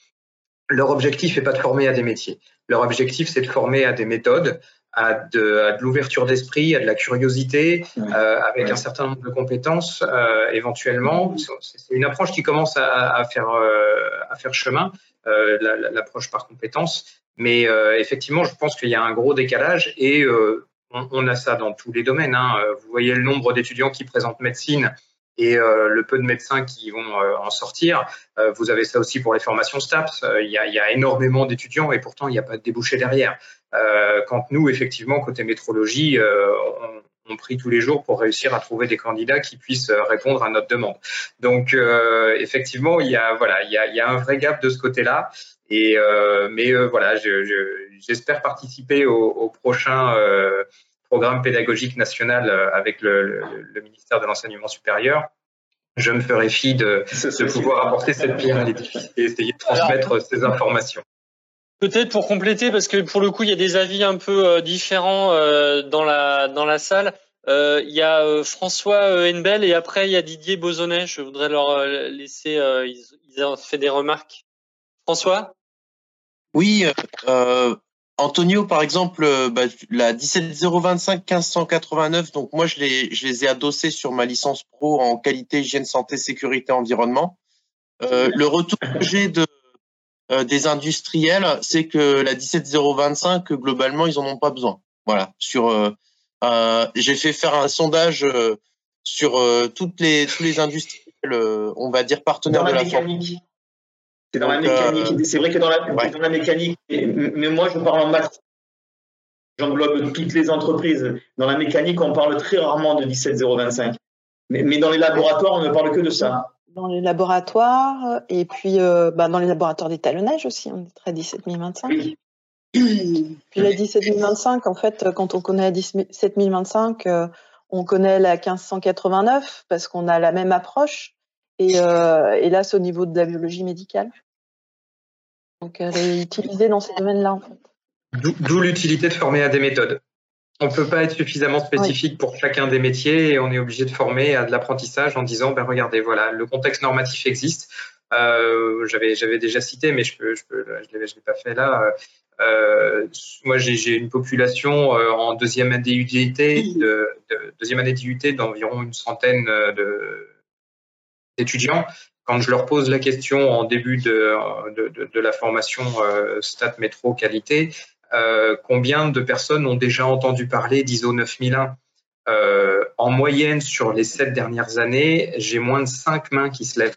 Leur objectif n'est pas de former à des métiers. Leur objectif, c'est de former à des méthodes, à de, l'ouverture d'esprit, à de la curiosité, euh, avec un certain nombre de compétences euh, éventuellement. C'est une approche qui commence à, à faire, euh, à faire chemin, l'approche par compétences. Mais effectivement, je pense qu'il y a un gros décalage et on, a ça dans tous les domaines. Hein. Vous voyez le nombre d'étudiants qui présentent médecine et euh, le peu de médecins qui vont euh, en sortir. vous avez ça aussi pour les formations STAPS. Il y, a, énormément d'étudiants et pourtant il n'y a pas de débouché derrière. Quand nous, effectivement, côté métrologie, on prie tous les jours pour réussir à trouver des candidats qui puissent répondre à notre demande. Donc effectivement, il y a voilà, il y a, il y a un vrai gap de ce côté-là. Et mais voilà, j'espère participer au, au prochain programme pédagogique national avec le, le ministère de l'enseignement supérieur je me ferai fi de, de pouvoir apporter cette pierre à l'édifice et essayer de transmettre ces informations.
Peut-être pour compléter, parce que pour le coup, il y a des avis un peu euh, différents euh, dans la dans la salle. Euh, il y a François Henbel et après il y a Didier Bozonnet. Je voudrais leur laisser. Ils, ils, ont fait des remarques. François?
Oui, Antonio, par exemple, bah, la 17025 1589, donc moi je les, je les ai adossés sur ma licence pro en qualité, hygiène, santé, sécurité, environnement. le retour que j'ai de, euh, des industriels, c'est que la 17025, globalement, ils en ont pas besoin. Voilà. Sur, euh, euh, j'ai fait faire un sondage sur toutes les tous les industriels, on va dire partenaires de la
mécanique. C'est dans la mécanique. C'est vrai que dans la, dans la mécanique, mais, moi je parle en maths. J'englobe toutes les entreprises. Dans la mécanique, on parle très rarement de 17025. Mais, mais dans les laboratoires, on ne parle que de ça
dans les laboratoires et puis euh, bah, dans les laboratoires d'étalonnage aussi, on est très 17025. Puis la 17025, en fait, quand on connaît la 17025, euh, on connaît la 1589 parce qu'on a la même approche. Et, euh, et là, c'est au niveau de la biologie médicale. Donc, elle est utilisée dans ces domaines-là, en fait.
D'où l'utilité de former à des méthodes on ne peut pas être suffisamment spécifique pour chacun des métiers et on est obligé de former à de l'apprentissage en disant ben regardez voilà le contexte normatif existe. Euh, j'avais j'avais déjà cité mais je peux je peux je l'ai pas fait là. Euh, moi j'ai une population euh, en deuxième année d'IUT de, de, deuxième année d'IUT d'environ une centaine d'étudiants. Quand je leur pose la question en début de, de, de la formation Stat Métro Qualité, euh, combien de personnes ont déjà entendu parler d'ISO 9001 euh, En moyenne, sur les sept dernières années, j'ai moins de cinq mains qui se lèvent.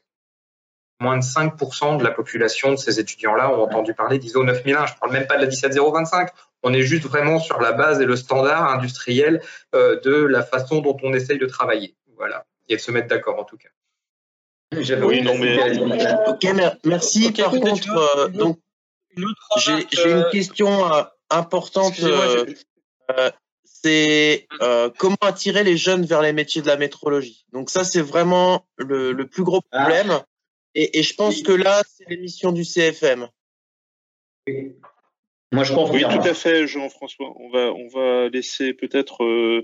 Moins de 5% de la population de ces étudiants-là ont entendu parler d'ISO 9001. Je ne parle même pas de la 17025. On est juste vraiment sur la base et le standard industriel euh, de la façon dont on essaye de travailler. Voilà. Et de se mettre d'accord en tout cas.
Oui, non, mais... Ok, merci. Par contre, donc, j'ai une euh, question euh, importante. Euh, c'est comment attirer les jeunes vers les métiers de la métrologie? Donc ça, c'est vraiment le, plus gros ah. problème. Et, je pense que là, c'est l'émission du CFM.
Moi, je confirme. Oui, tout à fait, Jean-François. On va, on va laisser peut-être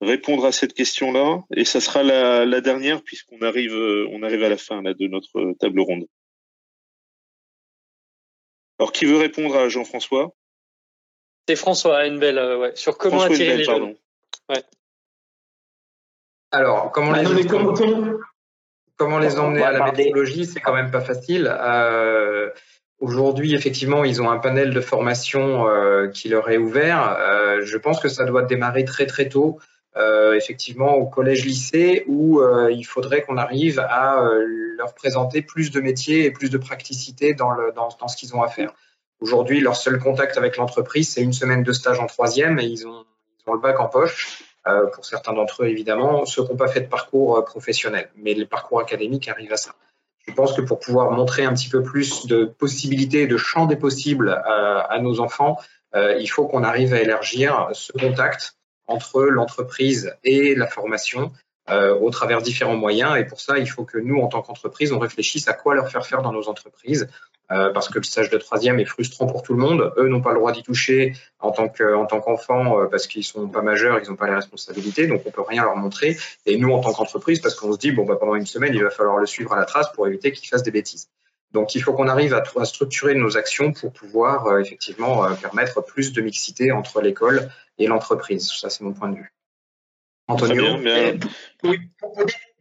répondre à cette question-là, et ça sera la, la dernière puisqu'on arrive, on arrive à la fin là, de notre table ronde. Alors, qui veut répondre à Jean-François?
C'est François Henbel, euh, ouais, sur comment attirer les jeunes. Ouais.
Alors, comment bah, les, comment, comment, les emmener à la méthodologie C'est quand même pas facile. Euh, Aujourd'hui, effectivement, ils ont un panel de formation euh, qui leur est ouvert. Euh, je pense que ça doit démarrer très très tôt. Euh, effectivement au collège-lycée où euh, il faudrait qu'on arrive à euh, leur présenter plus de métiers et plus de praticité dans, le, dans, dans ce qu'ils ont à faire. Aujourd'hui, leur seul contact avec l'entreprise, c'est une semaine de stage en troisième et ils ont, ils ont le bac en poche. Euh, pour certains d'entre eux, évidemment, ceux qui n'ont pas fait de parcours professionnel. Mais le parcours académique arrive à ça. Je pense que pour pouvoir montrer un petit peu plus de possibilités, de champ des possibles à, à nos enfants, euh, il faut qu'on arrive à élargir ce contact entre l'entreprise et la formation euh, au travers différents moyens. Et pour ça, il faut que nous, en tant qu'entreprise, on réfléchisse à quoi leur faire faire dans nos entreprises. Euh, parce que le stage de troisième est frustrant pour tout le monde. Eux n'ont pas le droit d'y toucher en tant que, tant qu'enfants euh, parce qu'ils sont pas majeurs, ils n'ont pas les responsabilités, donc on peut rien leur montrer. Et nous, en tant qu'entreprise, parce qu'on se dit bon bah pendant une semaine, il va falloir le suivre à la trace pour éviter qu'ils fassent des bêtises. Donc il faut qu'on arrive à, à, structurer nos actions pour pouvoir euh, effectivement euh, permettre plus de mixité entre l'école et l'entreprise. Ça, c'est mon point de vue.
Antonio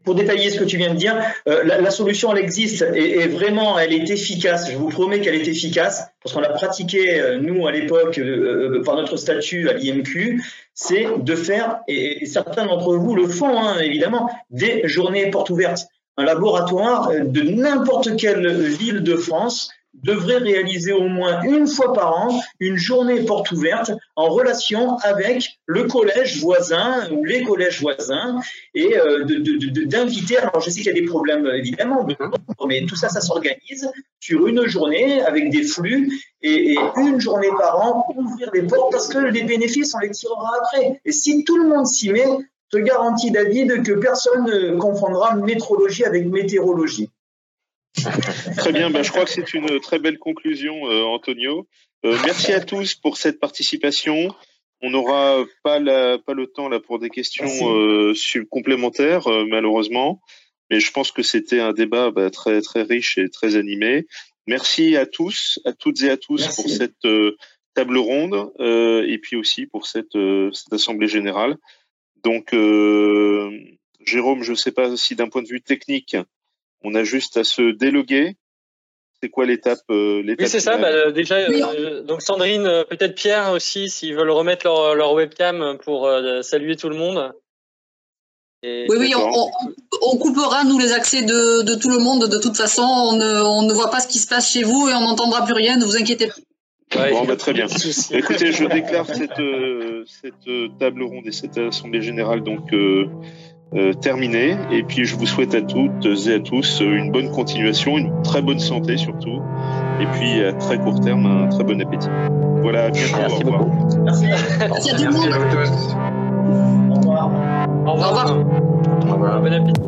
pour, détailler ce que tu viens de dire, euh, la, solution, elle existe et, vraiment, elle est efficace. Je vous promets qu'elle est efficace parce qu'on l'a pratiqué, euh, nous, à l'époque, euh, par notre statut à l'IMQ, c'est de faire, et, certains d'entre vous le font, hein, évidemment, des journées portes ouvertes. Un laboratoire de n'importe quelle ville de France devrait réaliser au moins une fois par an une journée porte ouverte en relation avec le collège voisin ou les collèges voisins et euh, d'inviter, alors je sais qu'il y a des problèmes évidemment, mais tout ça, ça s'organise sur une journée avec des flux et, une journée par an ouvrir les portes parce que les bénéfices, on les tirera après. Et si tout le monde s'y met, je garantis, David, que personne ne confondra métrologie avec météorologie.
Très bien, ben, je crois que c'est une très belle conclusion, euh, Antonio. Euh, merci à tous pour cette participation. On n'aura pas, pas le temps là pour des questions euh, complémentaires, malheureusement. Mais je pense que c'était un débat bah, très très riche et très animé. Merci à tous, à toutes et à tous pour cette table ronde et puis aussi pour cette, cette assemblée générale. Donc, Jérôme, je ne sais pas si d'un point de vue technique, on a juste à se déloguer. C'est quoi l'étape
euh, Oui, c'est ça. Bah, déjà, euh, donc Sandrine, euh, peut-être Pierre aussi, s'ils veulent remettre leur, webcam pour saluer tout le monde.
oui, oui, on, coupera nous les accès de, tout le monde. De toute façon, on ne, voit pas ce qui se passe chez vous et on n'entendra plus rien. Ne vous inquiétez
pas. bon, bah, très bien. Écoutez, je déclare cette, cette table ronde et cette assemblée générale donc euh, terminé. Et puis je vous souhaite à toutes et à tous une bonne continuation, une très bonne santé surtout. Et puis à très court terme, un très bon appétit. Voilà, à bientôt. Merci au revoir.
Merci. Merci à tous. Au revoir.
Au revoir. Au revoir. Bon appétit.